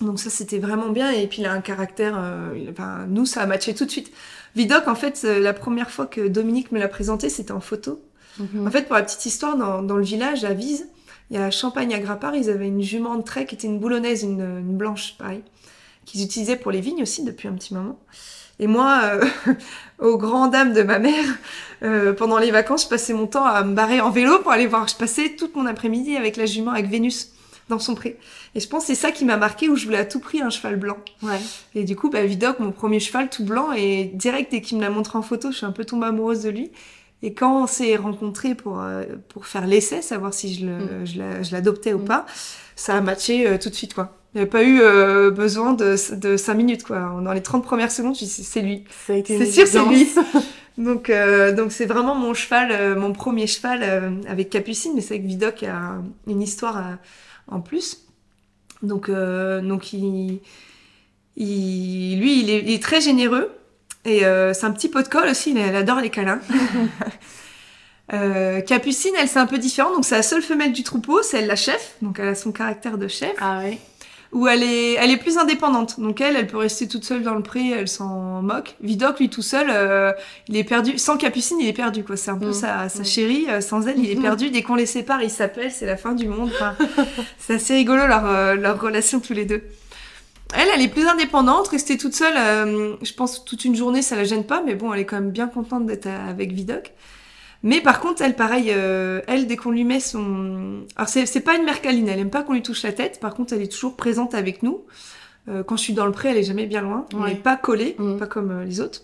Donc ça, c'était vraiment bien. Et puis, il a un caractère... euh, enfin, nous, ça a matché tout de suite. Vidocq, en fait, la première fois que Dominique me l'a présenté, c'était en photo. Mhm. En fait, pour la petite histoire, dans, dans le village, à Vise, il y a Champagne à Grappart, ils avaient une jument de trait qui était une boulonnaise, une, une blanche, pareil, qu'ils utilisaient pour les vignes aussi depuis un petit moment. Et moi, euh, aux grandes dames de ma mère, euh, pendant les vacances, je passais mon temps à me barrer en vélo pour aller voir. Je passais toute mon après-midi avec la jument, avec Vénus, dans son pré. Et je pense que c'est ça qui m'a marqué, où je voulais à tout prix un cheval blanc. Ouais. Et du coup, bah, Vidocq, mon premier cheval tout blanc, et direct, dès qu'il me l'a montré en photo, je suis un peu tombée amoureuse de lui. Et quand on s'est rencontrés pour, euh, pour faire l'essai, savoir si je Mm. je la- je l'adoptais ou Mm. pas, ça a matché euh, tout de suite, quoi. Il n'y a pas eu euh, besoin de, de 5 minutes, quoi. Dans les 30 premières secondes, je dis, c'est lui. C'est sûr, c'est lui. Donc, euh, donc c'est vraiment mon cheval, euh, mon premier cheval avec Capucine, mais c'est avec Vidocq qui a une histoire en plus. Donc, donc il, il- lui, il est, il est très généreux et c'est un petit pot de colle aussi. Elle adore les câlins. Euh, Capucine, elle c'est un peu différent. Donc c'est la seule femelle du troupeau, c'est elle la chef. Donc elle a son caractère de chef Ah ouais. Où elle est, elle est plus indépendante. Donc elle, elle peut rester toute seule dans le pré, elle s'en moque. Vidocq, lui, tout seul, euh, il est perdu. Sans Capucine, il est perdu, quoi. C'est un peu Mm. sa, sa chérie. euh, Sans elle, il est perdu. Dès qu'on les sépare, ils s'appellent, c'est la fin du monde. Enfin, c'est assez rigolo leur, euh, leur relation tous les deux. Elle, elle est plus indépendante, rester toute seule, euh, je pense toute une journée, ça la gêne pas, mais bon, elle est quand même bien contente d'être avec Vidocq. Mais par contre, elle, pareil, euh, elle, dès qu'on lui met son... Alors, c'est pas une mère câline, elle aime pas qu'on lui touche la tête, par contre, elle est toujours présente avec nous. Euh, quand je suis dans le pré, elle est jamais bien loin, elle Ouais. n'est pas collée, Mhm. pas comme euh, les autres.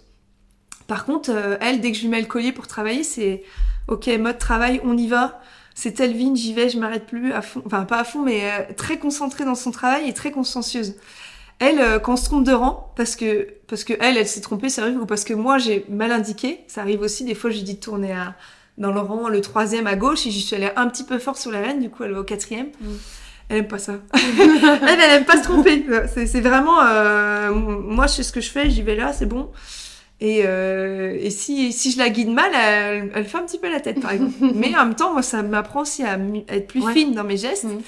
Par contre, euh, elle, dès que je lui mets le collier pour travailler, c'est OK, mode travail, on y va. C'est telle vigne, j'y vais, je m'arrête plus à fond. Enfin, pas à fond, mais euh, très concentrée dans son travail et très consciencieuse. Elle, euh, quand on se trompe de rang, parce que, parce que elle, elle s'est trompée, ça arrive, ou parce que moi, j'ai mal indiqué, ça arrive aussi, des fois, j'ai dit de tourner à, dans le rang, le troisième à gauche, et j'y suis allée un petit peu fort sur la reine, du coup, elle va au quatrième. Mm. Elle aime pas ça. elle, elle aime pas se tromper. C'est vraiment, euh, moi, je sais ce que je fais, j'y vais là, c'est bon. Et, euh, et si, si je la guide mal, elle, elle fait un petit peu la tête, par exemple. Mais en même temps, moi, ça m'apprend aussi à, être plus Ouais. fine dans mes gestes. Mhm.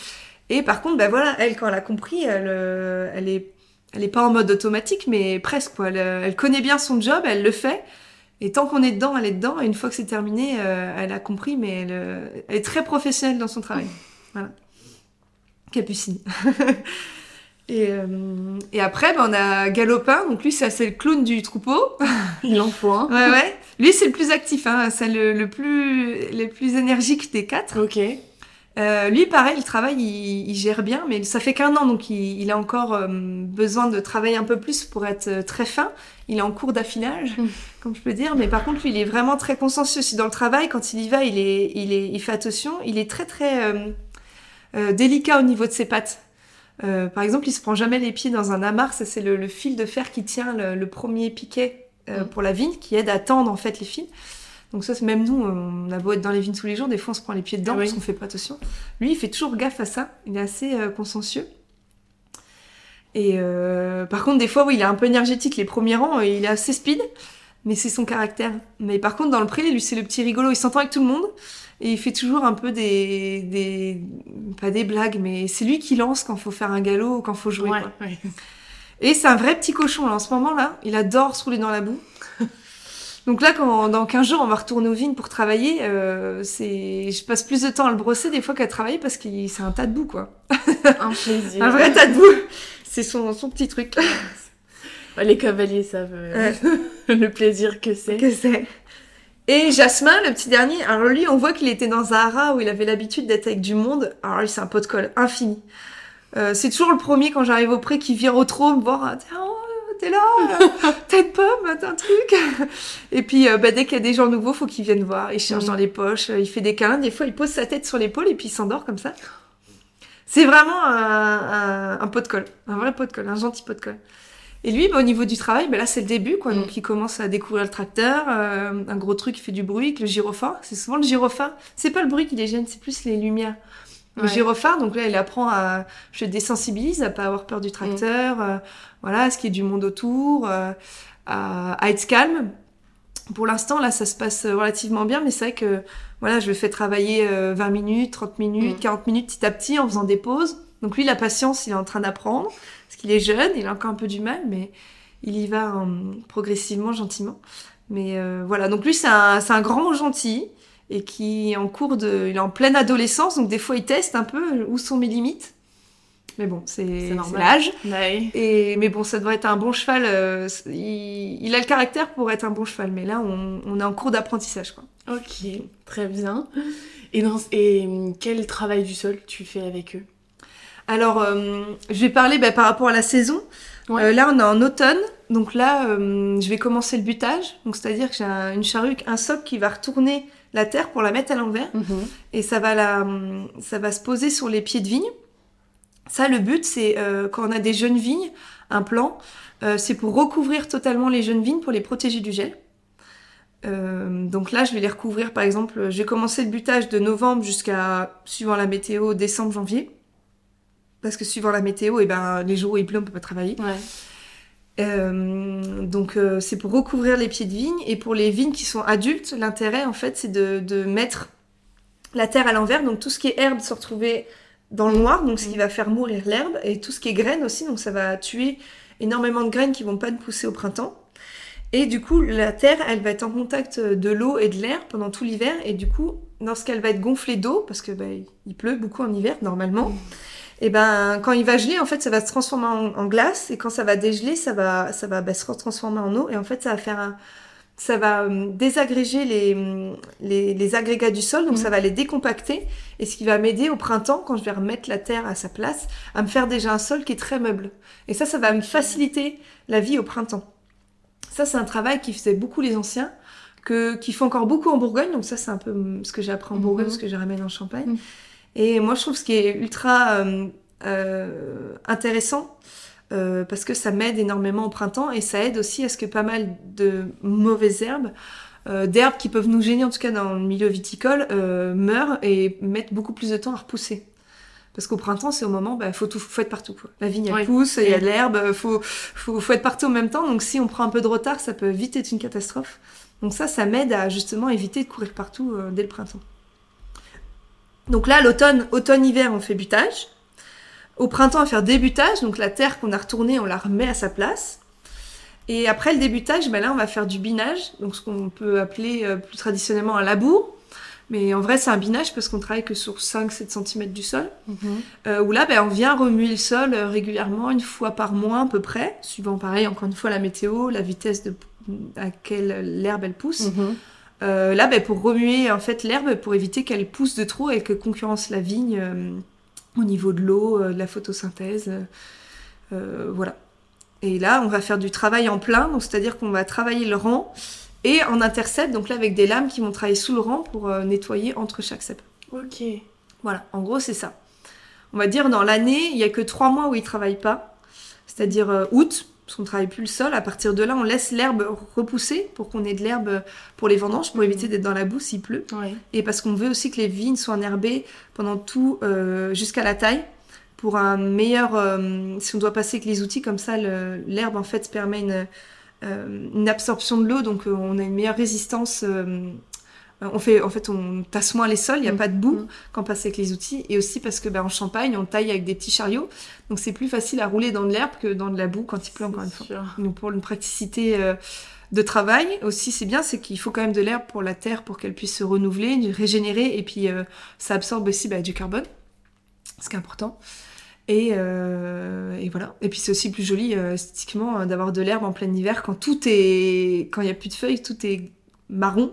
Et par contre, bah voilà, elle, quand elle a compris, elle, euh, elle est, elle est pas en mode automatique, mais presque, quoi. Elle, euh, elle connaît bien son job, elle le fait. Et tant qu'on est dedans, elle est dedans. Et une fois que c'est terminé, euh, elle a compris, mais elle, euh, elle est très professionnelle dans son travail. Voilà. Capucine. et, euh, et après, bah, on a Galopin. Donc lui, ça, c'est le clown du troupeau. Il en faut un. Ouais, ouais. Lui, c'est le plus actif, hein. C'est le, le plus, le plus énergique des quatre. Ok. Euh, lui, pareil, le travail, il, il gère bien, mais ça fait qu'un an, donc il, il a encore euh, besoin de travailler un peu plus pour être euh, très fin. Il est en cours d'affilage, Mm. comme je peux dire, mais par contre, lui, il est vraiment très consciencieux aussi dans le travail. Quand il y va, il, est, il, est, il fait attention. Il est très, très euh, euh, délicat au niveau de ses pattes. Euh, par exemple, il se prend jamais les pieds dans un amarre. Ça, c'est le, le fil de fer qui tient le, le premier piquet euh, Mm. pour la vigne, qui aide à tendre en fait les fils. Donc ça, c'est même nous, on a beau être dans les vignes tous les jours, des fois on se prend les pieds dedans Ah oui. parce qu'on fait pas attention. Lui, il fait toujours gaffe à ça. Il est assez euh, consciencieux. Et euh, par contre, des fois, oui, il est un peu énergétique. Les premiers rangs, euh, il est assez speed, mais c'est son caractère. Mais par contre, dans le pré, lui, c'est le petit rigolo. Il s'entend avec tout le monde et il fait toujours un peu des, des pas des blagues, mais c'est lui qui lance quand faut faire un galop ou quand faut jouer. Ouais, quoi. ouais. Et c'est un vrai petit cochon. là. En ce moment-là, il adore se rouler dans la boue. Donc là, quand, dans 15 jours, on va retourner aux vignes pour travailler, euh, c'est, je passe plus de temps à le brosser des fois qu'à travailler parce que c'est un tas de boue, quoi. Un plaisir. Un vrai tas de boue. C'est son, son petit truc. Les cavaliers savent euh, le plaisir que c'est. que c'est. Et Jasmin, le petit dernier, alors lui, on voit qu'il était dans un haras où il avait l'habitude d'être avec du monde. Alors lui, c'est un pot de colle infini. Euh, c'est toujours le premier quand j'arrive au pré qui vient au trot me voir. Oh, t'es là, t'as une pomme, t'as un truc. Et puis, euh, bah, dès qu'il y a des gens nouveaux, faut qu'ils viennent voir. Il cherche Mm. dans les poches, euh, il fait des câlins. Des fois, il pose sa tête sur l'épaule et puis il s'endort comme ça. C'est vraiment un, un, un pot de colle, un vrai pot de colle, un gentil pot de colle. Et lui, bah, au niveau du travail, bah, là c'est le début, quoi. Mm. Donc il commence à découvrir le tracteur, euh, un gros truc qui fait du bruit, avec le gyrophare. C'est souvent le gyrophare. C'est pas le bruit qui les gêne, c'est plus les lumières. Le Ouais. gyrophare, donc là il apprend à, je le désensibilise à pas avoir peur du tracteur, euh, voilà, à ce qu'il y ait du monde autour, euh, à, à être calme. Pour l'instant, là, ça se passe relativement bien, mais c'est vrai que voilà, je le fais travailler euh, 20 minutes, 30 minutes, Mm. 40 minutes petit à petit en faisant des pauses. Donc lui, la patience, il est en train d'apprendre, parce qu'il est jeune, il a encore un peu du mal, mais il y va euh, progressivement, gentiment. Mais euh, voilà, donc lui, c'est un, c'est un grand gentil, et qui est en cours de... Il est en pleine adolescence, donc des fois, il teste un peu où sont mes limites. Mais bon, c'est l'âge. Ouais. Et, mais bon, ça devrait être un bon cheval. euh, il, il a le caractère pour être un bon cheval, mais là, on, on est en cours d'apprentissage, quoi. Ok, très bien. Et, dans, et hum, quel travail du sol tu fais avec eux? Alors, euh, je vais parler bah, par rapport à la saison. Ouais. Euh, là, on est en automne, donc là, je vais commencer le butage. Donc, c'est-à-dire que j'ai un- une charrue, un soc qui va retourner la terre pour la mettre à l'envers, et ça va la, ça va se poser sur les pieds de vigne. Ça, le but, c'est euh, quand on a des jeunes vignes, un plan, euh, c'est pour recouvrir totalement les jeunes vignes pour les protéger du gel. Euh, donc là, je vais les recouvrir, par exemple, j'ai commencé le butage de novembre jusqu'à, suivant la météo, décembre, janvier. Parce que suivant la météo, et ben, les jours où il pleut, on peut pas travailler. Ouais. Euh, donc euh, c'est pour recouvrir les pieds de vigne. Et pour les vignes qui sont adultes, l'intérêt en fait c'est de, de mettre la terre à l'envers, donc tout ce qui est herbe se retrouver dans le noir, donc ce qui va faire mourir l'herbe. Et tout ce qui est graines aussi, donc ça va tuer énormément de graines qui vont pas pousser au printemps. Et du coup la terre elle va être en contact de l'eau et de l'air pendant tout l'hiver. Et du coup lorsqu'elle va être gonflée d'eau parce que bah, il pleut beaucoup en hiver normalement et ben quand il va geler en fait ça va se transformer en, en glace. Et quand ça va dégeler ça va ça va bah, se transformer en eau. Et en fait ça va faire un ça va hum, désagréger les, les, les agrégats du sol. Donc ça va les décompacter. Et ce qui va m'aider au printemps quand je vais remettre la terre à sa place à me faire déjà un sol qui est très meuble. Et ça ça va me faciliter la vie au printemps. Ça c'est un travail qui faisaient beaucoup les anciens que qui font encore beaucoup en Bourgogne. Donc ça c'est un peu hum, ce que j'ai appris en Bourgogne Mhm. ce que j'ai ramené en Champagne. Mhm. Et moi, je trouve ce qui est ultra euh, euh, intéressant, euh, parce que ça m'aide énormément au printemps et ça aide aussi à ce que pas mal de mauvaises herbes, euh, d'herbes qui peuvent nous gêner en tout cas dans le milieu viticole, euh, meurent et mettent beaucoup plus de temps à repousser. Parce qu'au printemps, c'est au moment, bah, faut tout, faut être partout. Quoi. La vigne, elle pousse, il y a de l'herbe, faut, faut, faut être partout en même temps. Donc si on prend un peu de retard, ça peut vite être une catastrophe. Donc ça, ça m'aide à justement éviter de courir partout euh, dès le printemps. Donc là, l'automne, automne-hiver, on fait butage. Au printemps, on va faire débutage. Donc la terre qu'on a retournée, on la remet à sa place. Et après le débutage, ben là, on va faire du binage. Donc ce qu'on peut appeler euh, plus traditionnellement un labour. Mais en vrai, c'est un binage parce qu'on travaille que sur 5-7 cm du sol. Euh, où là, ben, on vient remuer le sol euh, régulièrement, une fois par mois à peu près, suivant pareil, encore une fois, la météo, la vitesse de, à laquelle l'herbe elle pousse. Mhm. Euh, là, ben, pour remuer en fait l'herbe, pour éviter qu'elle pousse de trop et que concurrence la vigne euh, au niveau de l'eau, euh, de la photosynthèse. voilà. Et là, on va faire du travail en plein, donc c'est-à-dire qu'on va travailler le rang et en intercept, donc là avec des lames qui vont travailler sous le rang pour nettoyer entre chaque cep. Ok. Voilà, en gros, c'est ça. On va dire dans l'année, il y a que trois mois où ils travaillent pas, c'est-à-dire euh, août, on travaille plus le sol. À partir de là, on laisse l'herbe repousser pour qu'on ait de l'herbe pour les vendanges, pour éviter d'être dans la boue s'il pleut. Ouais. Et parce qu'on veut aussi que les vignes soient enherbées pendant tout, euh, jusqu'à la taille, pour un meilleur. euh, si on doit passer avec les outils comme ça, l'herbe en fait permet une, euh, une absorption de l'eau, donc on a une meilleure résistance. Euh, on fait, en fait, on tasse moins les sols, il n'y a Mhm. pas de boue Mhm. quand on passe avec les outils, et aussi parce que ben, en Champagne, on taille avec des petits chariots, donc c'est plus facile à rouler dans de l'herbe que dans de la boue quand il pleut encore une fois. Donc pour une praticité euh, de travail aussi, c'est bien, c'est qu'il faut quand même de l'herbe pour la terre pour qu'elle puisse se renouveler, régénérer, et puis euh, ça absorbe aussi bah, du carbone, ce qui est important. Et, euh, et voilà. Et puis c'est aussi plus joli esthétiquement euh, d'avoir de l'herbe en plein hiver quand tout est, quand il y a plus de feuilles, tout est marron.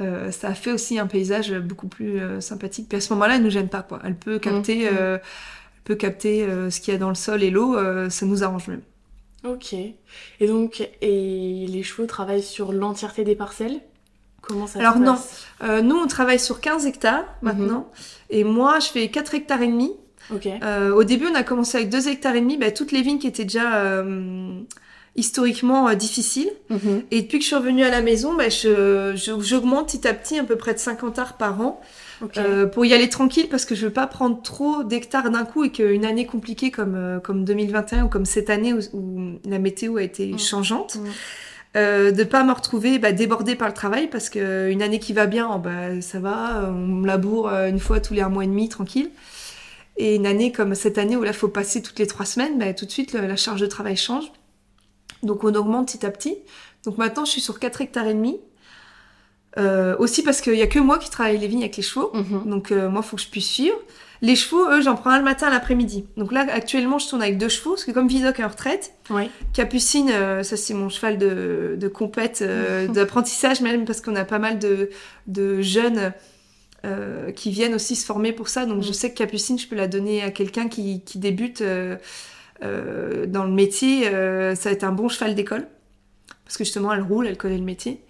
Euh, ça fait aussi un paysage beaucoup plus euh, sympathique. Puis à ce moment-là, elle nous gêne pas quoi. Elle peut capter, Mhm. euh, elle peut capter ce qu'il y a dans le sol et l'eau. ça nous arrange même. Ok. Et donc, et les chevaux travaillent sur l'entièreté des parcelles? Comment ça Alors se non. passe? Euh, nous, on travaille sur 15 hectares maintenant. Et moi, je fais 4 hectares et demi. Ok. Euh, au début, on a commencé avec 2 hectares et demi. Bah, toutes les vignes qui étaient déjà historiquement euh, difficiles. Mhm. Et depuis que je suis revenue à la maison, bah, je- je- j'augmente petit à petit à peu près de 50 arts par an. Euh, pour y aller tranquille parce que je veux pas prendre trop d'hectares d'un coup et qu'une année compliquée comme, euh, comme 2021 ou comme cette année où, où la météo a été Mm. changeante, Mm. euh, de pas me retrouver bah, débordée par le travail parce que une année qui va bien, oh, bah, ça va, on laboure euh, une fois tous les un mois et demi tranquille. Et une année comme cette année où là faut passer toutes les trois semaines, bah, tout de suite le- la charge de travail change. Donc on augmente petit à petit. Donc maintenant je suis sur 4 hectares et demi. Euh, aussi parce qu'il y a que moi qui travaille les vignes avec les chevaux. Mhm. Donc euh, moi, faut que je puisse suivre. Les chevaux, eux, j'en prends un le matin, l'après-midi. Donc là, actuellement, je tourne avec deux chevaux, parce que comme Vidocq est en retraite, Ouais. Capucine, euh, ça c'est mon cheval de, de compète, euh, d'apprentissage même, parce qu'on a pas mal de, de jeunes qui viennent aussi se former pour ça. Donc je Mm. sais que Capucine, je peux la donner à quelqu'un qui, qui débute euh, dans le métier. Euh, ça va être un bon cheval d'école, parce que justement, elle roule, elle connaît le métier.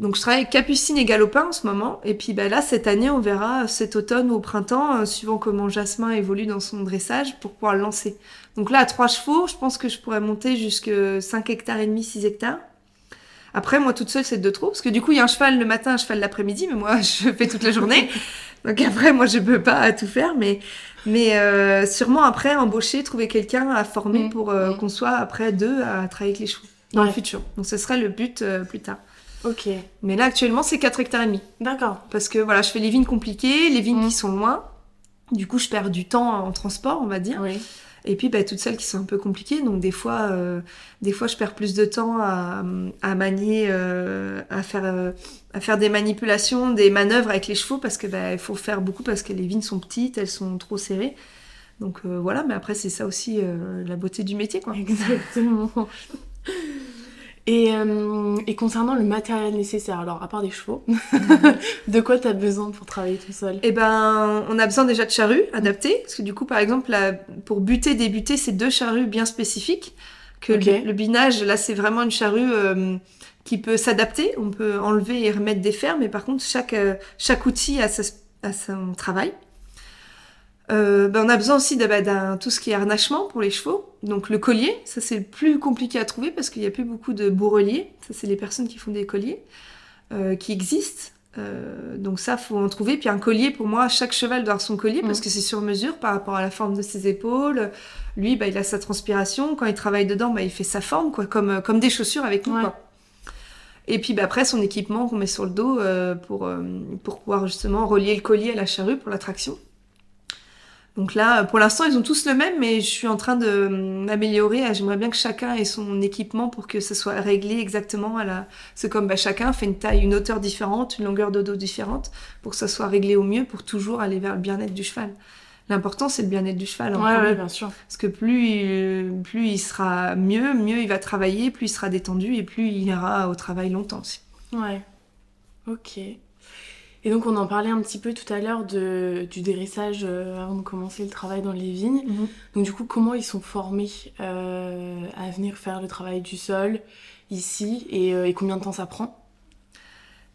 Donc je travaille avec Capucine et Galopin en ce moment. Et puis bah, là, cette année, on verra cet automne ou au printemps, euh, suivant comment Jasmin évolue dans son dressage, pour pouvoir le lancer. Donc là, à trois chevaux, je pense que je pourrais monter jusque 5 hectares et demi, 6 hectares. Après, moi, toute seule, c'est de trop. Parce que du coup, il y a un cheval le matin, un cheval l'après-midi, mais moi, je fais toute la journée. Donc après, moi, je peux pas tout faire. Mais, mais euh, sûrement après, embaucher, trouver quelqu'un à former Mm. pour euh, Mm. qu'on soit après deux à travailler avec les chevaux dans Ouais. le futur. Donc ce serait le but euh, plus tard. Ok. Mais là, actuellement, c'est 4 hectares et demi. D'accord. Parce que voilà, je fais les vignes compliquées, les vignes Mm. qui sont loin. Du coup, je perds du temps en transport, on va dire. Oui. Et puis, bah, toutes celles qui sont un peu compliquées. Donc, des fois, euh, des fois je perds plus de temps à, à manier, euh, à, faire, euh, à faire des manipulations, des manœuvres avec les chevaux parce que bah, il faut faire beaucoup parce que les vignes sont petites, elles sont trop serrées. Donc voilà, mais après, c'est ça aussi la beauté du métier, quoi. Exactement. Et, euh, et concernant le matériel nécessaire, alors à part des chevaux, de quoi t'as besoin pour travailler tout seul? Eh ben, on a besoin déjà de charrues adaptées, parce que du coup, par exemple, là, pour buter, débuter, c'est deux charrues bien spécifiques. Que le binage, là, c'est vraiment une charrue euh, qui peut s'adapter. On peut enlever et remettre des fers, mais par contre, chaque, euh, chaque outil a, sa, a son travail. Euh, ben, on a besoin aussi d'un tout ce qui est harnachement pour les chevaux. Donc le collier, ça c'est le plus compliqué à trouver parce qu'il n'y a plus beaucoup de bourreliers. Ça c'est les personnes qui font des colliers euh, qui existent. Euh, donc ça faut en trouver. Puis un collier pour moi, chaque cheval doit avoir son collier parce Mm. que c'est sur mesure par rapport à la forme de ses épaules. Lui, bah, il a sa transpiration. Quand il travaille dedans, bah, il fait sa forme quoi, comme euh, comme des chaussures avec nous. Ouais. Quoi. Et puis bah, après son équipement qu'on met sur le dos euh, pour euh, pour pouvoir justement relier le collier à la charrue pour la traction. Donc là, pour l'instant, ils ont tous le même, mais je suis en train de euh, m'améliorer. J'aimerais bien que chacun ait son équipement pour que ce soit réglé exactement à la. C'est comme bah, chacun fait une taille, une hauteur différente, une longueur de dos différente, pour que ça soit réglé au mieux, pour toujours aller vers le bien-être du cheval. L'important, c'est le bien-être du cheval. en Ouais, ouais, bien sûr. Parce que plus il, plus il sera mieux, mieux il va travailler, plus il sera détendu et plus il ira au travail longtemps aussi. Ouais. Ok. Et donc on en parlait un petit peu tout à l'heure du dressage euh, avant de commencer le travail dans les vignes. Donc du coup, comment ils sont formés euh, à venir faire le travail du sol ici et, euh, et combien de temps ça prend?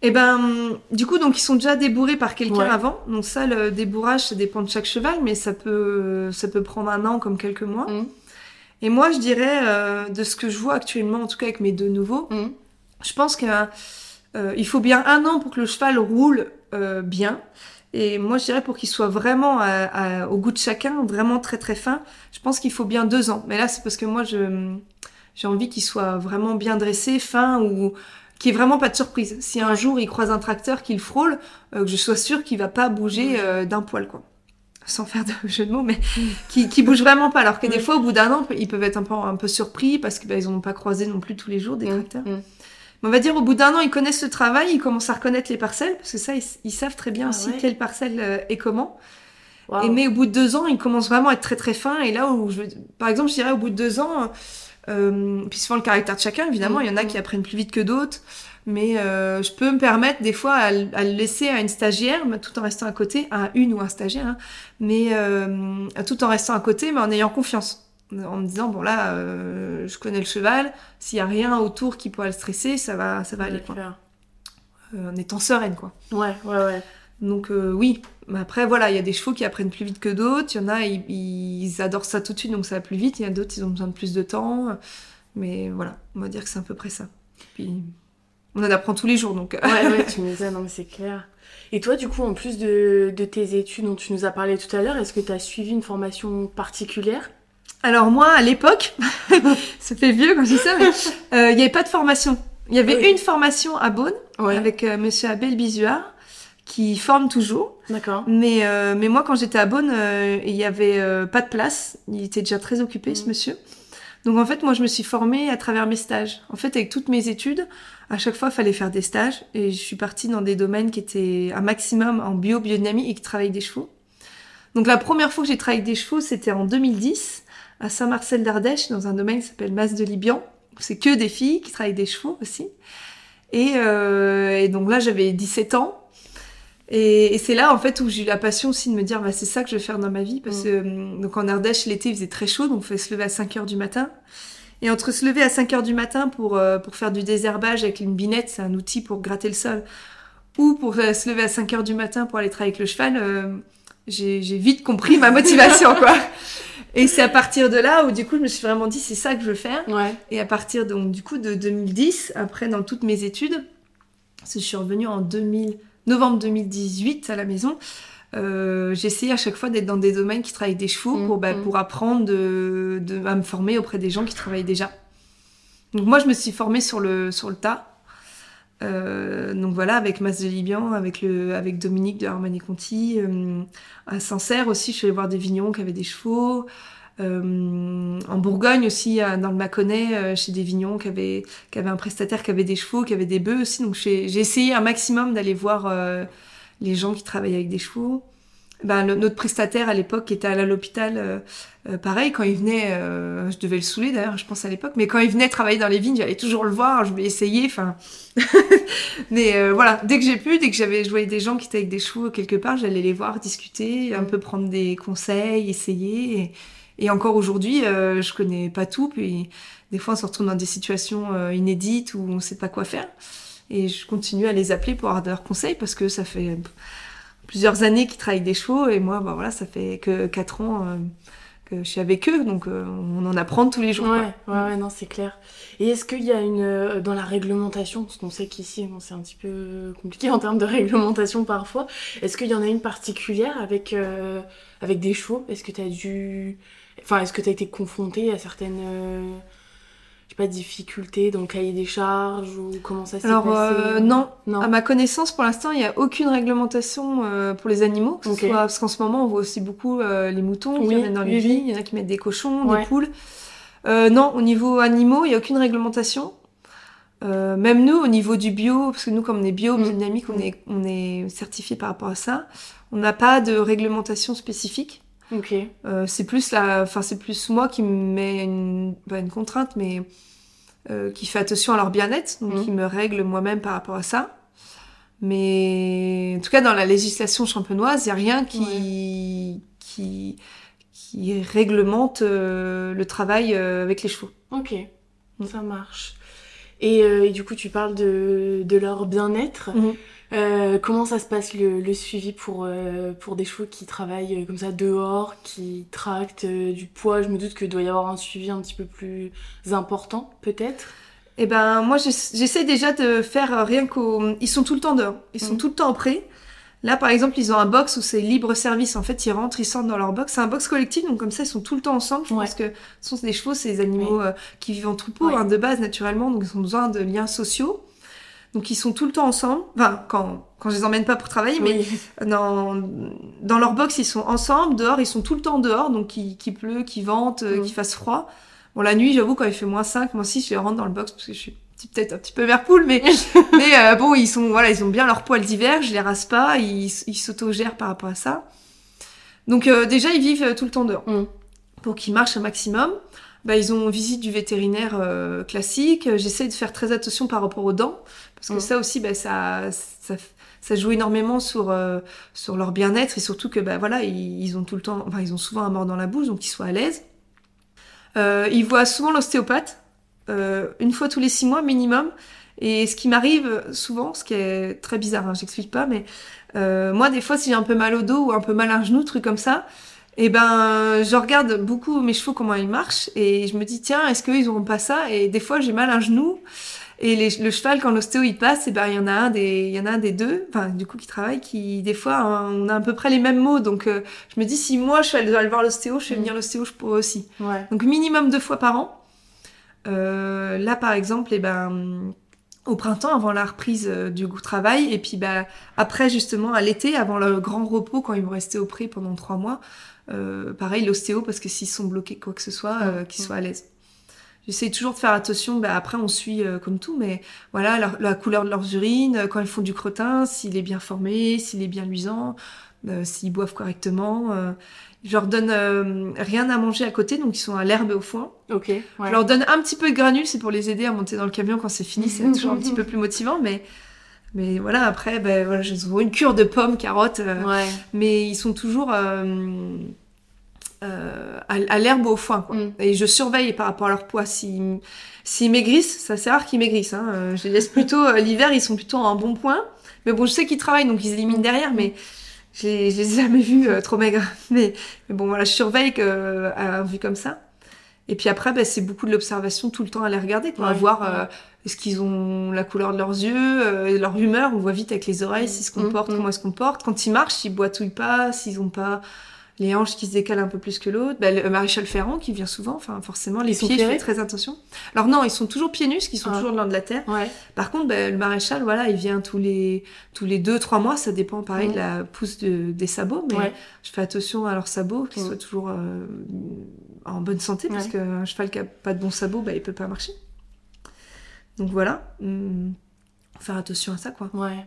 Et ben, du coup, donc ils sont déjà débourrés par quelqu'un Ouais. avant. Donc ça, le débourrage, ça dépend de chaque cheval, mais ça peut, ça peut prendre un an comme quelques mois. Mhm. Et moi, je dirais, euh, de ce que je vois actuellement, en tout cas avec mes deux nouveaux, Mhm. je pense qu'il faut bien un an pour que le cheval roule euh, bien. Et moi, je dirais pour qu'il soit vraiment à- à- au goût de chacun, vraiment très très fin, je pense qu'il faut bien deux ans. Mais là, c'est parce que moi, je j'ai envie qu'il soit vraiment bien dressé, fin ou qu'il n'y ait vraiment pas de surprise. Si un jour il croise un tracteur qu'il frôle, euh, que je sois sûre qu'il va pas bouger euh, d'un poil, quoi. Sans faire de jeu de mots, mais qui, qui bouge vraiment pas. Alors que des fois, au bout d'un an, ils peuvent être un peu, un peu surpris parce qu'ils n'ont pas croisé non plus tous les jours des tracteurs. Mais on va dire au bout d'un an, ils connaissent le travail, ils commencent à reconnaître les parcelles, parce que ça, ils, ils savent très bien Ah aussi ouais. quelle parcelle euh, est comment. Et mais au bout de deux ans, ils commencent vraiment à être très très fins. Et là où je, par exemple, je dirais au bout de deux ans, euh, puis souvent le caractère de chacun, évidemment, Mm, il y en a mm. qui apprennent plus vite que d'autres. Mais euh, je peux me permettre des fois à, le- à le laisser à une stagiaire, mais tout en restant à côté, à une ou un stagiaire, hein, mais euh, tout en restant à côté, mais en ayant confiance. En me disant, bon là, euh, je connais le cheval, s'il y a rien autour qui pourrait le stresser, ça va, ça va aller, quoi. Euh, en étant sereine, quoi. Ouais, ouais, ouais. Donc euh, oui, mais après voilà, il y a des chevaux qui apprennent plus vite que d'autres, il y en a, ils, ils adorent ça tout de suite, donc ça va plus vite, il y en a d'autres, ils ont besoin de plus de temps, mais voilà, on va dire que c'est à peu près ça. Puis on en apprend tous les jours, donc... euh, Ouais, ouais, tu me disais, non, mais c'est clair. Et toi, du coup, en plus de, de tes études dont tu nous as parlé tout à l'heure, est-ce que tu as suivi une formation particulière? Alors moi, à l'époque, ça fait vieux quand je dis ça, mais euh, il n'y avait pas de formation. Il y avait Oui. une formation à Beaune, Ouais. avec euh, Monsieur Abel Bizuard, qui forme toujours. D'accord. Mais, euh, mais moi, quand j'étais à Beaune, euh, il y avait euh, pas de place. Il était déjà très occupé, ce Mm. monsieur. Donc en fait, moi, je me suis formée à travers mes stages. En fait, avec toutes mes études, à chaque fois, il fallait faire des stages. Et je suis partie dans des domaines qui étaient un maximum en bio, biodynamie et qui travaillaient des chevaux. Donc la première fois que j'ai travaillé avec des chevaux, c'était en 2010, à Saint-Marcel d'Ardèche, dans un domaine qui s'appelle Masse de Libian. C'est que des filles qui travaillent des chevaux aussi. Et, euh, et donc là, j'avais 17 ans. Et, et c'est là, en fait, où j'ai eu la passion aussi de me dire, bah, c'est ça que je vais faire dans ma vie. Parce Mm. que, hum, donc en Ardèche, l'été, il faisait très chaud, donc il fallait se lever à 5 heures du matin. Et entre se lever à 5 heures du matin pour, euh, pour faire du désherbage avec une binette, c'est un outil pour gratter le sol, ou pour euh, se lever à 5 heures du matin pour aller travailler avec le cheval, j'ai j'ai vite compris ma motivation, quoi. Et c'est à partir de là où, du coup, je me suis vraiment dit, c'est ça que je veux faire. Ouais. Et à partir donc du coup de 2010, après dans toutes mes études, parce que je suis revenue en 2000, novembre 2018 à la maison, euh, essayé à chaque fois d'être dans des domaines qui travaillent des chevaux Mm, pour, bah, mm. pour apprendre de, de- à me former auprès des gens qui travaillent déjà. Donc moi je me suis formée sur le, sur le tas. Euh, donc voilà, avec Mas de Libian, avec, le, avec Dominique de Armani Conti, euh, à Sancerre aussi, je suis allée voir des vignerons qui avaient des chevaux. Euh, en Bourgogne aussi, dans le Mâconnais, euh, chez des vignerons qui avaient, qui avaient un prestataire qui avait des chevaux, qui avait des bœufs aussi. Donc j'ai j'ai essayé un maximum d'aller voir euh, les gens qui travaillaient avec des chevaux. Ben, le- notre prestataire à l'époque qui était à l'hôpital, euh, euh, pareil, quand il venait, euh, je devais le saouler d'ailleurs, je pense à l'époque, mais quand il venait travailler dans les vignes, j'allais toujours le voir, je voulais essayer, enfin. mais euh, voilà, dès que j'ai pu, dès que j'avais, voyais des gens qui étaient avec des chevaux quelque part, j'allais les voir, discuter, un peu prendre des conseils, essayer. Et, et encore aujourd'hui, euh, je connais pas tout, puis des fois on se retrouve dans des situations euh, inédites où on sait pas quoi faire. Et je continue à les appeler pour avoir leurs conseils parce que ça fait plusieurs années qu'ils travaillent des chevaux et moi, bah voilà, ça fait que quatre ans euh, que je suis avec eux, donc euh, on en apprend tous les jours. Ouais, ouais, ouais, non, c'est clair. Et est-ce qu'il y a une. euh, Dans la réglementation, parce qu'on sait qu'ici, bon, c'est un petit peu compliqué en termes de réglementation parfois, est-ce qu'il y en a une particulière avec, euh, avec des chevaux? Est-ce que tu as dû. Enfin, est-ce que tu as été confronté à certaines. Pas, difficultés dans le cahier des charges ou comment ça s'est Alors passé euh, non, Non. à ma connaissance, pour l'instant, il n'y a aucune réglementation euh, pour les animaux, que soit parce qu'en ce moment, on voit aussi beaucoup euh, les moutons qui Oui, viennent dans les oui, vignes, il y en a qui mettent des cochons, Ouais. des poules. Non, au niveau animaux, il n'y a aucune réglementation. Euh, même nous, au niveau du bio, parce que nous, comme on est bio, Mm. biodynamique, on est, on est certifié par rapport à ça. On n'a pas de réglementation spécifique. Ok. Euh, c'est plus la, enfin c'est plus moi qui me mets une, pas une contrainte, mais euh, qui fait attention à leur bien-être, donc Mhm. qui me règle moi-même par rapport à ça. Mais en tout cas, dans la législation champenoise, il y a rien qui qui qui réglemente euh, le travail euh, avec les chevaux. Ok, Mm. ça marche. Et, euh, et du coup, tu parles de, de leur bien-être. Mhm. Euh, comment ça se passe le, le suivi pour, euh, pour des chevaux qui travaillent euh, comme ça dehors, qui tractent euh, du poids? Je me doute qu'il doit y avoir un suivi un petit peu plus important, peut-être Eh ben, moi, j'ess- j'essaie déjà de faire euh, rien qu'au. Ils sont tout le temps dehors. Ils sont Mhm. tout le temps en prêt. Là, par exemple, ils ont un box où c'est libre service. En fait, ils rentrent, ils sortent dans leur box. C'est un box collectif, donc comme ça, ils sont tout le temps ensemble. Je Ouais. pense que ce sont des chevaux, c'est des animaux euh, qui vivent en troupeau Ouais. hein, de base naturellement, donc ils ont besoin de liens sociaux. Donc ils sont tout le temps ensemble. Enfin, quand, quand je les emmène pas pour travailler, mais Oui. dans, dans leur box, ils sont ensemble. Dehors, ils sont tout le temps dehors, donc qu'il qu'il pleut, qu'il vente, Mhm. qu'il fasse froid. Bon, la nuit, j'avoue, quand il fait moins 5, moins 6, je les rentre dans le box parce que je suis peut-être un petit peu vert poule, mais, mais euh, bon, ils sont, voilà, ils ont bien leur poil d'hiver, je les rase pas, ils, ils s'autogèrent par rapport à ça. Donc, euh, déjà, ils vivent euh, tout le temps dehors. Mhm. Pour qu'ils marchent un maximum. Bah, ils ont visite du vétérinaire euh, classique. J'essaie de faire très attention par rapport aux dents. Parce que Mhm. ça aussi, bah, ça, ça, ça joue énormément sur, euh, sur leur bien-être et surtout que bah, voilà, ils, ils ont tout le temps, enfin, ils ont souvent un mort dans la bouche, donc qu'ils soient à l'aise. Euh, ils voient souvent l'ostéopathe, euh, une fois tous les six mois minimum. Et ce qui m'arrive souvent, ce qui est très bizarre, hein, j'explique pas, mais euh, moi des fois si j'ai un peu mal au dos ou un peu mal à un genou, truc comme ça, et ben je regarde beaucoup mes chevaux comment ils marchent et je me dis tiens est-ce qu'ils auront pas ça? Et des fois j'ai mal à un genou et les- le cheval quand l'ostéo il passe, et ben il y en a un des, il y en a un des deux, enfin du coup qui travaille, qui des fois hein, on a à peu près les mêmes mots, donc euh, je me dis si moi je vais aller voir l'ostéo, je vais Mm. venir l'ostéo, je pourrais aussi. Ouais. Donc minimum deux fois par an. Euh, là par exemple, et ben au printemps avant la reprise euh, du goût travail et puis bah après justement à l'été avant le grand repos quand ils vont rester au pré pendant trois mois, euh, pareil l'ostéo parce que s'ils sont bloqués quoi que ce soit, euh, qu'ils soient à l'aise. J'essaie toujours de faire attention. Bah, après, on suit euh, comme tout, mais voilà, leur- la couleur de leurs urines, euh, quand ils font du crottin, s'il est bien formé, s'il est bien luisant, euh, s'ils boivent correctement. euh. Je leur donne euh, rien à manger à côté, donc ils sont à l'herbe et au foin. Ok. Ouais. Je leur donne un petit peu de granules, c'est pour les aider à monter dans le camion quand c'est fini, c'est toujours un petit peu plus motivant, mais. Mais voilà, après, ben, voilà, j'ai une cure de pommes, carottes, Ouais. mais ils sont toujours euh, à, à l'herbe au foin. Quoi. Mm. Et je surveille par rapport à leur poids. S'ils s'ils maigrissent, ça c'est rare qu'ils maigrissent. Hein. Euh, Je les laisse plutôt, euh, l'hiver, ils sont plutôt en bon point. Mais bon, je sais qu'ils travaillent, donc ils éliminent derrière, mais je les, ai jamais vus euh, trop maigres. Mais, mais bon, voilà, je surveille que, euh, à vue comme ça. Et puis après, bah, c'est beaucoup de l'observation tout le temps à les regarder, quoi, à voir ouais. euh, est-ce qu'ils ont la couleur de leurs yeux, euh, leur humeur. On voit vite avec les oreilles s'ils se Mm, comportent, mm. comment ils se comportent. Quand ils marchent, s'ils boitouillent pas, s'ils ont pas les hanches qui se décalent un peu plus que l'autre. Bah, le maréchal Ferrand qui vient souvent, enfin forcément, les pieds, je fais très attention. Alors non, ils sont toujours pieds nus, qu'ils sont Ah. toujours le long de la terre. Ouais. Par contre, bah, le maréchal, voilà, il vient tous les tous les deux, trois mois, ça dépend pareil de la pousse de, des sabots, mais Ouais. je fais attention à leurs sabots, qu'ils soient toujours euh, en bonne santé, parce qu'un cheval qui a pas de bons sabots, bah, il peut pas marcher. Donc voilà, hum, faire attention à ça, quoi. Ouais.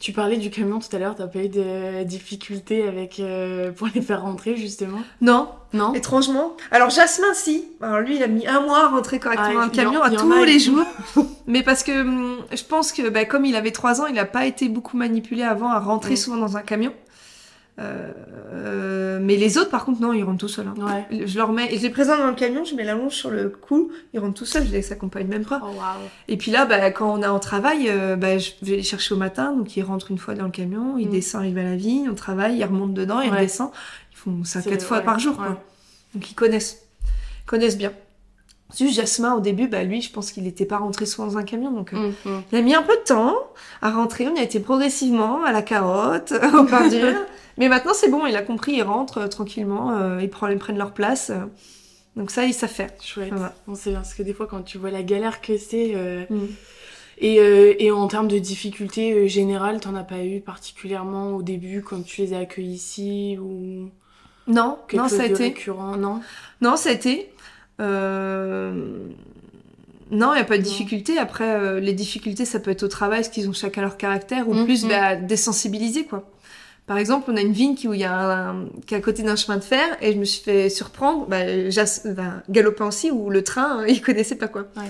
Tu parlais du camion tout à l'heure, t'as pas eu de difficultés avec euh, pour les faire rentrer justement? Non, Non? Étrangement. Alors Jasmin, si. Alors lui, il a mis un mois à rentrer correctement Ah, dans le camion à tous les jours. Mais parce que hum, je pense que bah, comme il avait trois ans, il n'a pas été beaucoup manipulé avant à rentrer souvent dans un camion. Euh, mais les autres, par contre, non, ils rentrent tout seuls. hein. Ouais. Je leur mets, je les présente dans le camion, je mets la longe sur le cou, ils rentrent tout seuls, je les accompagne même pas. Oh waouh. Et puis là, bah, quand on est en travail, euh, bah, je vais les chercher au matin, donc ils rentrent une fois dans le camion, ils Mm. descendent, ils vont à la vigne, on travaille, ils remontent dedans, ils Ouais. redescendent. Ils font ça quatre fois ouais, par jour, quoi. Donc ils connaissent, ils connaissent bien. Juste Jasmin, au début, bah, lui, je pense qu'il n'était pas rentré souvent dans un camion, donc euh, Mm, mm. il a mis un peu de temps à rentrer. On a été progressivement à la carotte, au pain dur. Mais maintenant, c'est bon, il a compris, il rentre euh, tranquillement, euh, ils, prennent, ils prennent leur place. euh. donc ça, il savent faire. Chouette. Va. Bon, c'est bien parce que des fois quand tu vois la galère que c'est Mm. et, euh, et en termes de difficultés euh, générales, t'en as pas eu particulièrement au début quand tu les as accueillis ici ou Non, quelque non, chose ça a de été. récurrent Non? Non, ça a été. Euh, Non, il n'y a pas de Non. difficulté. Après, les difficultés, ça peut être au travail, parce qu'ils ont chacun leur caractère, ou Mhm. plus bah, désensibiliser, quoi. Par exemple, on a une vigne qui, où il y a un, qui est à côté d'un chemin de fer, et je me suis fait surprendre, bah, bah, galopin aussi, où le train, euh, il connaissait pas quoi. Ouais.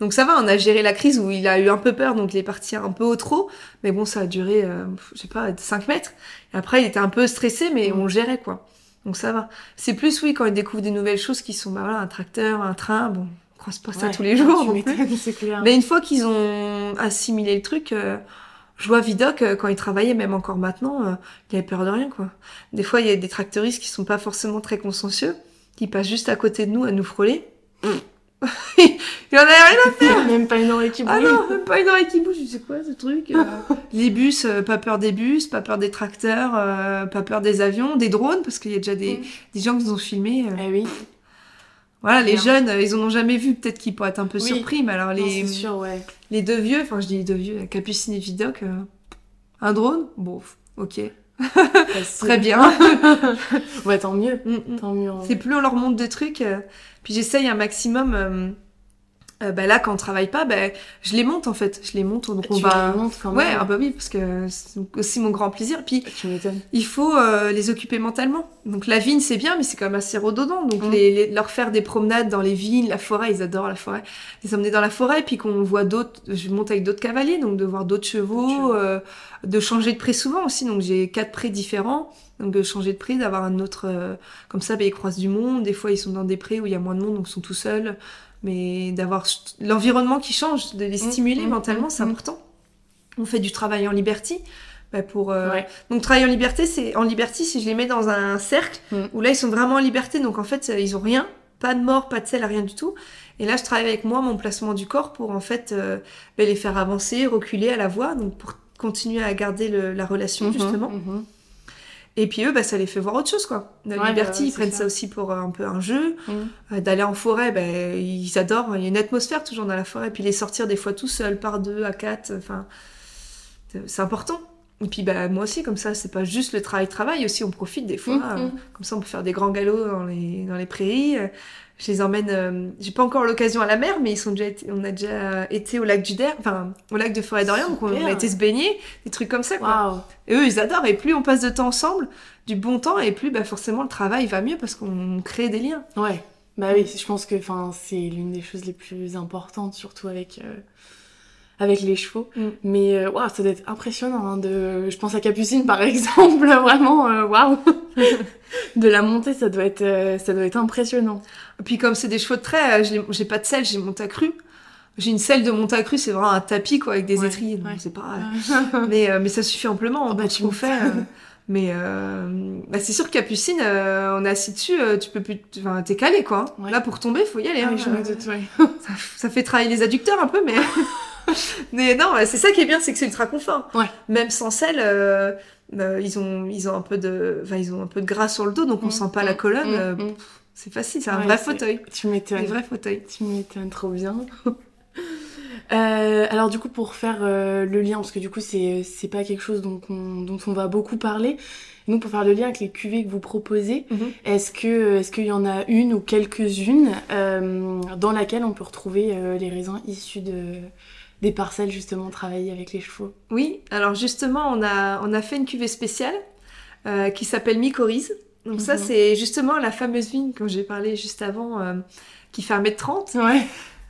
Donc ça va, on a géré la crise où il a eu un peu peur, donc il est parti un peu au trop, mais bon, ça a duré, euh, je sais pas, 5 mètres. Et après, il était un peu stressé, mais Mhm. on gérait, quoi. Donc ça va. C'est plus, oui, quand il découvre des nouvelles choses qui sont, bah voilà, un tracteur, un train, bon, on croise pas ça tous les jours. Tu clair. Mais une fois qu'ils ont assimilé le truc, euh, Je vois Vidoc, euh, quand il travaillait, même encore maintenant, euh, il avait peur de rien, quoi. Des fois, il y a des tracteuristes qui sont pas forcément très consciencieux, qui passent juste à côté de nous à nous frôler. il en avait rien à faire Même pas une oreille qui bouge. Ah non, même pas une oreille qui bouge, c'est quoi ce truc euh Les bus, euh, pas peur des bus, pas peur des tracteurs, euh, pas peur des avions, des drones, parce qu'il y a déjà des, Mm. des gens qui nous ont filmés. euh. Eh oui, Voilà, les jeunes, euh, ils en ont jamais vu, peut-être qu'ils pourraient être un peu Oui. surpris, mais alors les, c'est sûr, ouais. les deux vieux, enfin je dis les deux vieux, Capucine et Vidoc, euh, un drone? Bon, ok, très bien. Ouais, tant mieux. Mm, mm. Tant mieux. C'est plus on leur montre de trucs, euh, puis j'essaye un maximum. Euh, bah là, quand on travaille pas, bah, je les monte en fait. Je les monte, donc on tu va. les montres quand Ouais, même. ah bah oui, parce que c'est aussi mon grand plaisir. Puis Tu il faut euh, les occuper mentalement. Donc la vigne, c'est bien, mais c'est quand même assez redondant. Donc Mm. les, les- leur faire des promenades dans les vignes, la forêt, ils adorent la forêt. Les emmener dans la forêt, puis qu'on voit d'autres, je monte avec d'autres cavaliers, donc de voir d'autres chevaux, euh, de changer de pré souvent aussi. Donc j'ai quatre prés différents. Donc de changer de pré, d'avoir un autre... euh, comme ça, bah, ils croisent du monde. Des fois, ils sont dans des prés où il y a moins de monde, donc ils sont tout seuls. Mais d'avoir l'environnement qui change, de les Mm, stimuler mm, mentalement, mm, c'est important. On fait du travail en liberty. bah, pour, euh, Ouais. donc travailler en liberté, c'est en liberté si je les mets dans un cercle où là ils sont vraiment en liberté, donc en fait ils ont rien, pas de mort, pas de sel, rien du tout. Et là je travaille avec moi mon placement du corps pour en fait euh, bah, les faire avancer, reculer à la voix, donc pour continuer à garder le- la relation justement. Et puis eux, bah, ça les fait voir autre chose quoi. La Ouais, liberté, bah, ils prennent ça. ça aussi pour euh, un peu un jeu. Mhm. Euh, D'aller en forêt, ben ils adorent. Il y a une atmosphère toujours dans la forêt. Puis les sortir des fois tout seuls, par deux, à quatre. Enfin, c'est- c'est important. Et puis bah, moi aussi, comme ça, c'est pas juste le travail-travail. Aussi, on profite des fois. Mhm. euh, comme ça, on peut faire des grands galops dans les, dans les prairies. Je les emmène. euh, J'ai pas encore l'occasion à la mer, mais ils sont déjà été- on a déjà été au lac du Der, enfin au lac de Forêt d'Orient. Donc on a été se baigner, des trucs comme ça. Quoi. Et eux, ils adorent. Et plus on passe de temps ensemble, du bon temps, et plus bah, forcément le travail va mieux parce qu'on crée des liens. Ouais. Bah oui, je pense que c'est l'une des choses les plus importantes, surtout avec, euh, avec les chevaux. Mm. Mais euh, waouh, ça doit être impressionnant. hein, de... Je pense à Capucine par exemple, vraiment, euh, waouh. de la montée, ça doit être, euh, ça doit être impressionnant. Et puis comme c'est des chevaux de trait, j'ai pas de selle, j'ai Montacru. J'ai une selle de Montacru, c'est vraiment un tapis quoi avec des Ouais, étriers, donc ouais. c'est pas. mais euh, mais ça suffit amplement Oh, bah, tu fait. euh. mais euh, bah, c'est sûr que Capucine, euh, on est assis dessus, euh, tu peux plus, enfin t'es calé quoi. hein. Ouais. Là pour tomber, faut y aller. Ah hein. je ça, ça fait travailler les adducteurs un peu, mais mais non, c'est ça qui est bien, c'est que c'est ultra confort. Ouais. Même sans selle. euh, euh, ils ont ils ont un peu de ils ont un peu de gras sur le dos donc on Mm, sent pas la mm, colonne mm, euh, c'est facile c'est un Ouais, vrai fauteuil Tu un m'étonnes. vrai fauteuil Tu m'étonnes trop bien. Euh, alors du coup pour faire euh, le lien parce que du coup c'est c'est pas quelque chose dont on, dont on va beaucoup parler nous pour faire le lien avec les cuvées que vous proposez Mhm. est-ce que est-ce qu'il y en a une ou quelques-unes euh, dans laquelle on peut retrouver les raisins issus de des parcelles justement travaillées avec les chevaux Oui, alors justement, on a, on a fait une cuvée spéciale euh, qui s'appelle Mycorhize. Donc ça, Mhm. c'est justement la fameuse vigne dont j'ai parlé juste avant, euh, qui fait 1m30. ouais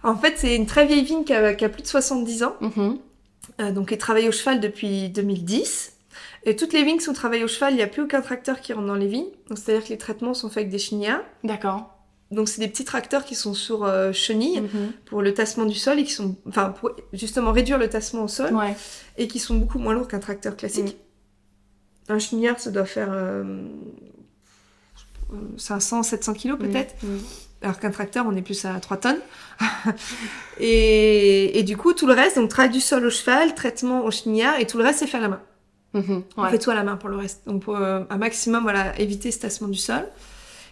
En fait, c'est une très vieille vigne qui a, qui a plus de 70 ans, Mhm. euh, donc qui est travaillée au cheval depuis 2010. Et toutes les vignes sont travaillées au cheval, il n'y a plus aucun tracteur qui rentre dans les vignes. C'est-à-dire que les traitements sont faits avec des chenillards. d'accord Donc c'est des petits tracteurs qui sont sur euh, chenilles Mhm. pour le tassement du sol et qui sont, enfin, pour justement réduire le tassement au sol. ouais et qui sont beaucoup moins lourds qu'un tracteur classique. Un chenillard, ça doit faire euh, 500, 700 kilos peut-être, Mhm. alors qu'un tracteur, on est plus à 3 tonnes. et, et du coup, tout le reste, donc travail du sol au cheval, traitement au chenillard, et tout le reste, c'est fait à la main. Mhm. On Ouais. fait tout à la main pour le reste. Donc, pour euh, un maximum, voilà, éviter ce tassement du sol.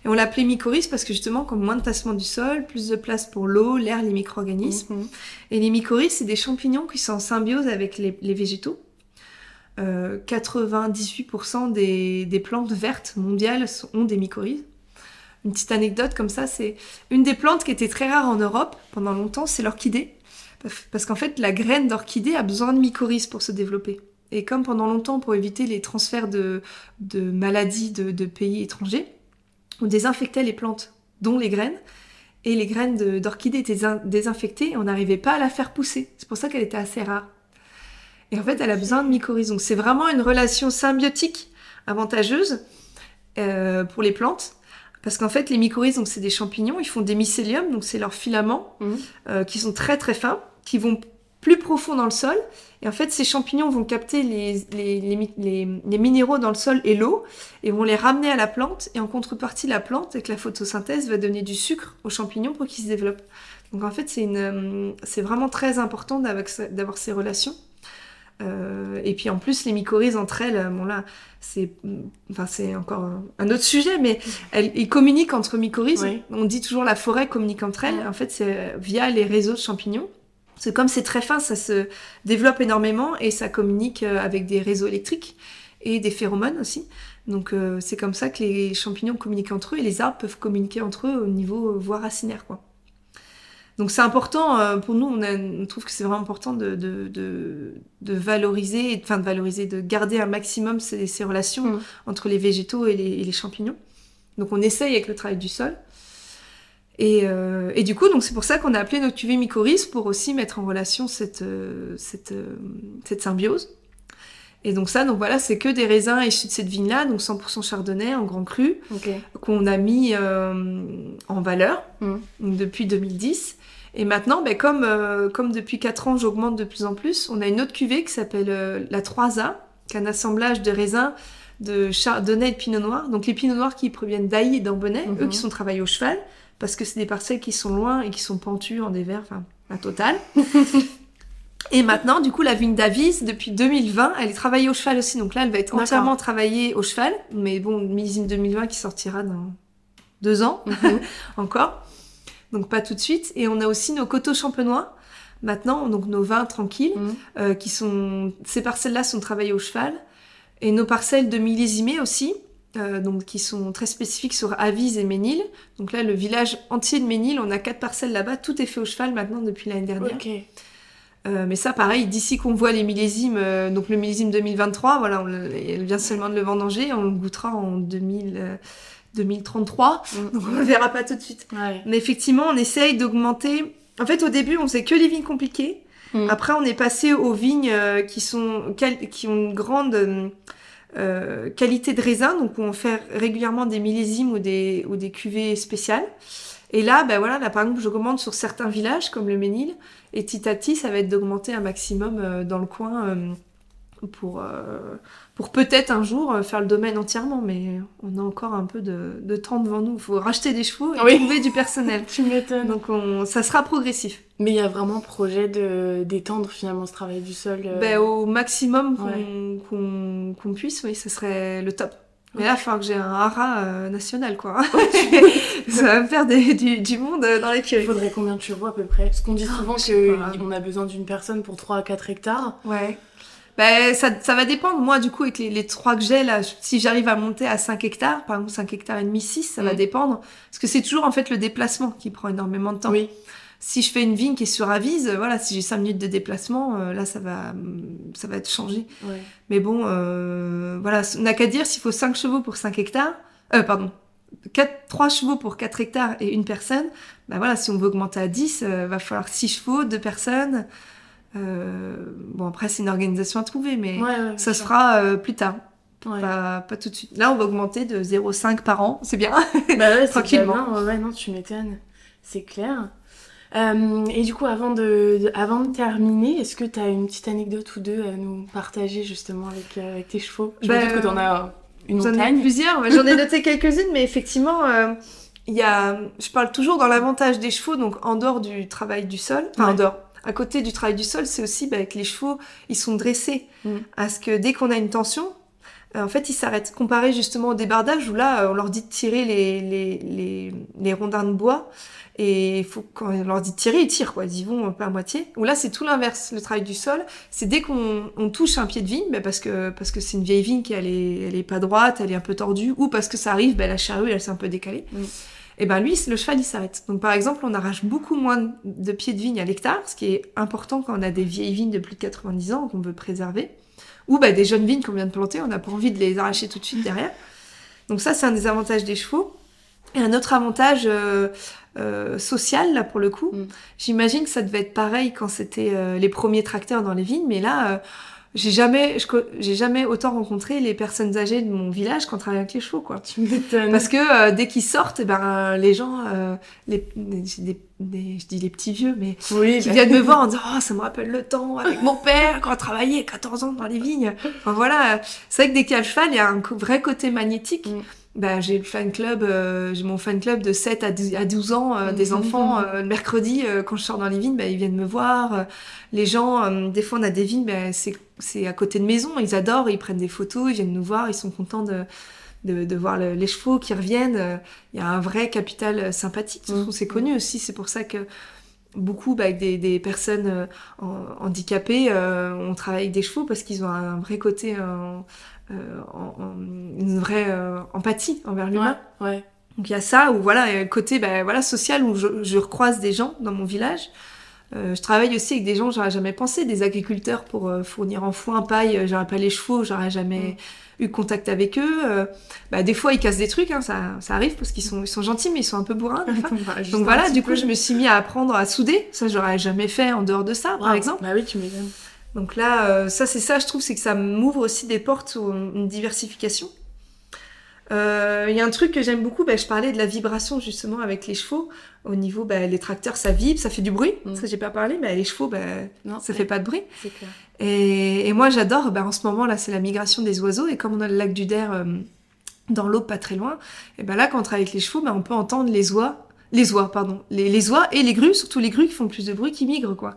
Et on l'appelait mycorhize parce que justement, comme moins de tassement du sol, plus de place pour l'eau, l'air, les micro-organismes. Mhm. Et les mycorhizes, c'est des champignons qui sont en symbiose avec les, les végétaux. Euh, 98% des, des plantes vertes mondiales sont- ont des mycorhizes. Une petite anecdote comme ça, c'est une des plantes qui était très rare en Europe pendant longtemps, c'est l'orchidée. Parce- Parce qu'en fait, la graine d'orchidée a besoin de mycorhizes pour se développer. Et comme pendant longtemps, pour éviter les transferts de, de maladies de, de pays étrangers, on désinfectait les plantes, dont les graines, et les graines de- d'orchidée étaient in- désinfectées et on n'arrivait pas à la faire pousser. C'est pour ça qu'elle était assez rare. Et en fait, elle a besoin de mycorhizes. Donc c'est vraiment une relation symbiotique avantageuse euh, pour les plantes. Parce qu'en fait, les mycorhizes, donc c'est des champignons, ils font des mycéliums, donc c'est leurs filaments Mhm. euh, qui sont très très fins, qui vont plus profond dans le sol. Et en fait, ces champignons vont capter les, les, les, les minéraux dans le sol et l'eau et vont les ramener à la plante. Et en contrepartie, la plante, avec la photosynthèse, va donner du sucre aux champignons pour qu'ils se développent. Donc en fait, c'est une, c'est vraiment très important d'avoir ces relations. Euh, et puis en plus, les mycorhizes entre elles, bon là, c'est, enfin c'est encore un, autre sujet, mais elles, ils communiquent entre mycorhizes. On dit toujours la forêt communique entre elles. En fait, c'est via les réseaux de champignons. C'est comme c'est très fin, ça se développe énormément et ça communique euh, avec des réseaux électriques et des phéromones aussi. Donc euh, c'est comme ça que les champignons communiquent entre eux et les arbres peuvent communiquer entre eux au niveau voie racinaire, quoi. Donc c'est important euh, pour nous, on, trouve que c'est vraiment important de, de, valoriser, enfin de valoriser, de garder un maximum ces, relations mm. entre les végétaux et les, champignons. Donc on essaye avec le travail du sol. Et, euh, du coup, donc c'est pour ça qu'on a appelé notre cuvée mycorhize pour aussi mettre en relation cette, euh, cette, cette symbiose. Et donc ça, donc voilà, c'est que des raisins issus de cette vigne-là, donc 100% chardonnay en grand cru, qu'on a mis en valeur mm. depuis 2010. Et maintenant, ben, comme, euh, comme depuis 4 ans, j'augmente de plus en plus, on a une autre cuvée qui s'appelle euh, la 3A, qui est un assemblage de raisins de chardonnay et de pinot noir. Donc les pinots noirs qui proviennent d'Aïe et d'Ambonnet, eux qui mhm. sont travaillés au cheval, parce que c'est des parcelles qui sont loin et qui sont pentues en dévers, enfin, la totale. et maintenant, du coup, la vigne d'Avis, depuis 2020, elle est travaillée au cheval aussi. Donc là, elle va être entièrement travaillée au cheval. Mais bon, millésime 2020 qui sortira dans deux ans mhm. encore donc pas tout de suite. Et on a aussi nos coteaux champenois, maintenant, donc nos vins tranquilles, mhm. euh, qui sont... Ces parcelles-là sont travaillées au cheval. Et nos parcelles de millésimés aussi, euh, donc qui sont très spécifiques sur Avise et Ménil. Donc là, le village entier de Ménil, on a quatre parcelles là-bas, tout est fait au cheval maintenant depuis l'année dernière. Euh, mais ça, pareil, d'ici qu'on voit les millésimes, donc le millésime 2023, voilà, on vient seulement de le vendanger, on le goûtera en 2000, 2033, mm. donc on le verra pas tout de suite. Mais effectivement, on essaye d'augmenter. En fait, au début, on faisait que les vignes compliquées. Mm. Après, on est passé aux vignes euh, qui sont qui ont une grande euh, qualité de raisin, donc on fait régulièrement des millésimes ou des ou des cuvées spéciales. Et là, ben voilà, là par exemple, j'augmente sur certains villages comme le Ménil, et petit à petit, ça va être d'augmenter un maximum euh, dans le coin euh, pour peut-être un jour euh, faire le domaine entièrement, mais on a encore un peu de, de temps devant nous. Il faut racheter des chevaux et trouver du personnel. tu m'étonnes. Donc on, ça sera progressif. Mais il y a vraiment projet de d'étendre finalement ce travail du sol euh, ben, Au maximum qu'on puisse, oui, ce serait le top. Mais là, il faut que j'ai un hara national, quoi. ça va me faire des, du, monde dans les Il faudrait combien de chevaux à peu près? Parce qu'on dit souvent qu'on a besoin d'une personne pour 3 à 4 hectares. Ouais. Ben, ça, ça, va dépendre. Moi, du coup, avec les, les trois que j'ai, là, si j'arrive à monter à 5 hectares, par exemple 5 hectares et demi, 6, ça va mm. dépendre. Parce que c'est toujours, en fait, le déplacement qui prend énormément de temps. Oui. Si je fais une vigne qui est sur avise, voilà, si j'ai 5 minutes de déplacement, euh, là, ça va, ça va être changé. Ouais. Mais bon, euh, voilà, on n'a qu'à dire s'il faut 5 chevaux pour 5 hectares, euh, pardon, 4, 3 chevaux pour 4 hectares et une personne, ben voilà, si on veut augmenter à 10, euh, va falloir 6 chevaux, 2 personnes, euh, bon, après, c'est une organisation à trouver, mais ça se fera euh, plus tard. Pas, pas, tout de suite. Là, on va augmenter de 0,5 par an, c'est bien. Bah ouais, Tranquillement. ouais, non, tu m'étonnes. C'est clair. Euh, et du coup, avant de, avant de terminer, est-ce que tu as une petite anecdote ou deux à nous partager justement avec, avec tes chevaux? Je bah, que tu en as une montagne. Ai plusieurs, j'en ai noté quelques-unes, mais effectivement, il y a, je parle toujours dans l'avantage des chevaux, donc en dehors du travail du sol, enfin en dehors, à côté du travail du sol, c'est aussi bah, que les chevaux, ils sont dressés mm. à ce que dès qu'on a une tension, euh, en fait, ils s'arrêtent. Comparé justement au débardage, où là, on leur dit de tirer les, les, les, les rondins de bois, et faut, quand on leur dit de tirer, ils tirent, quoi. Ils y vont pas à moitié. Ou là, c'est tout l'inverse. Le travail du sol, c'est dès qu'on on touche un pied de vigne, bah, parce que parce que c'est une vieille vigne qui elle est, elle est pas droite, elle est un peu tordue, ou parce que ça arrive, bah, la charrue, elle s'est un peu décalée. Mm et ben lui, le cheval, il s'arrête. Donc par exemple, on arrache beaucoup moins de pieds de vigne à l'hectare, ce qui est important quand on a des vieilles vignes de plus de 90 ans qu'on veut préserver, ou bah, des jeunes vignes qu'on vient de planter, on n'a pas envie de les arracher tout de suite derrière. Donc ça, c'est un des avantages des chevaux. Et un autre avantage euh, euh, social, là, pour le coup, mm. j'imagine que ça devait être pareil quand c'était euh, les premiers tracteurs dans les vignes, mais là j'ai jamais, j'ai jamais autant rencontré les personnes âgées de mon village quand travaille avec les chevaux, quoi. Tu m'étonnes. Parce que euh, dès qu'ils sortent, eh ben les gens, euh, les, je dis les petits vieux, mais oui, qui bah. viennent me voir en disant, oh, ça me rappelle le temps avec mon père quand on travaillait 14 ans dans les vignes. Enfin voilà, c'est vrai que dès qu'il y a le cheval, il y a un vrai côté magnétique. Mm. Bah, j'ai le fan club, euh, j'ai mon fan club de 7 à 12, à 12 ans, euh, des Mhm. enfants. euh, le mercredi, euh, quand je sors dans les vignes, bah, ils viennent me voir. Euh, les gens, euh, des fois, on a des vignes, bah, c'est, c'est à côté de maison. Ils adorent, ils prennent des photos, ils viennent nous voir, ils sont contents de, de, de voir le- les chevaux qui reviennent. Euh, Il y a un vrai capital euh, sympathique. Que C'est connu aussi, c'est pour ça que beaucoup bah, avec des, des personnes euh, handicapées, euh, on travaille avec des chevaux parce qu'ils ont un vrai côté, en- en- une vraie empathie envers l'humain. Ouais, ouais. Donc il y a ça, ou voilà, côté bah, voilà, social où je, je recroise des gens dans mon village. Euh, je travaille aussi avec des gens, j'aurais jamais pensé, des agriculteurs pour euh, fournir en foin, paille, euh, j'aurais pas les chevaux, j'aurais jamais eu contact avec eux. Euh, bah, des fois ils cassent des trucs, hein, ça, ça arrive parce qu'ils sont, ils sont gentils mais ils sont un peu bourrins. Donc voilà, du coup peu. je me suis mis à apprendre à souder, ça j'aurais jamais fait en dehors de ça par exemple. Bah oui, tu m'étonnes. Donc là, euh, ça c'est ça, je trouve, c'est que ça m'ouvre aussi des portes sur une diversification. Euh, Il y a un truc que j'aime beaucoup, bah, je parlais de la vibration justement avec les chevaux. Au niveau, bah, les tracteurs, ça vibre, ça fait du bruit. Mm. Ça j'ai pas parlé, mais les chevaux, bah, Non, ça ouais, fait pas de bruit. Clair. Et, et moi j'adore, bah, en ce moment là, c'est la migration des oiseaux. Et comme on a le lac du Der euh, dans l'eau pas très loin, et ben là quand on travaille avec les chevaux, bah, on peut entendre les oies, les oies, pardon, les, les oies et les grues, surtout les grues qui font plus de bruit, qui migrent quoi.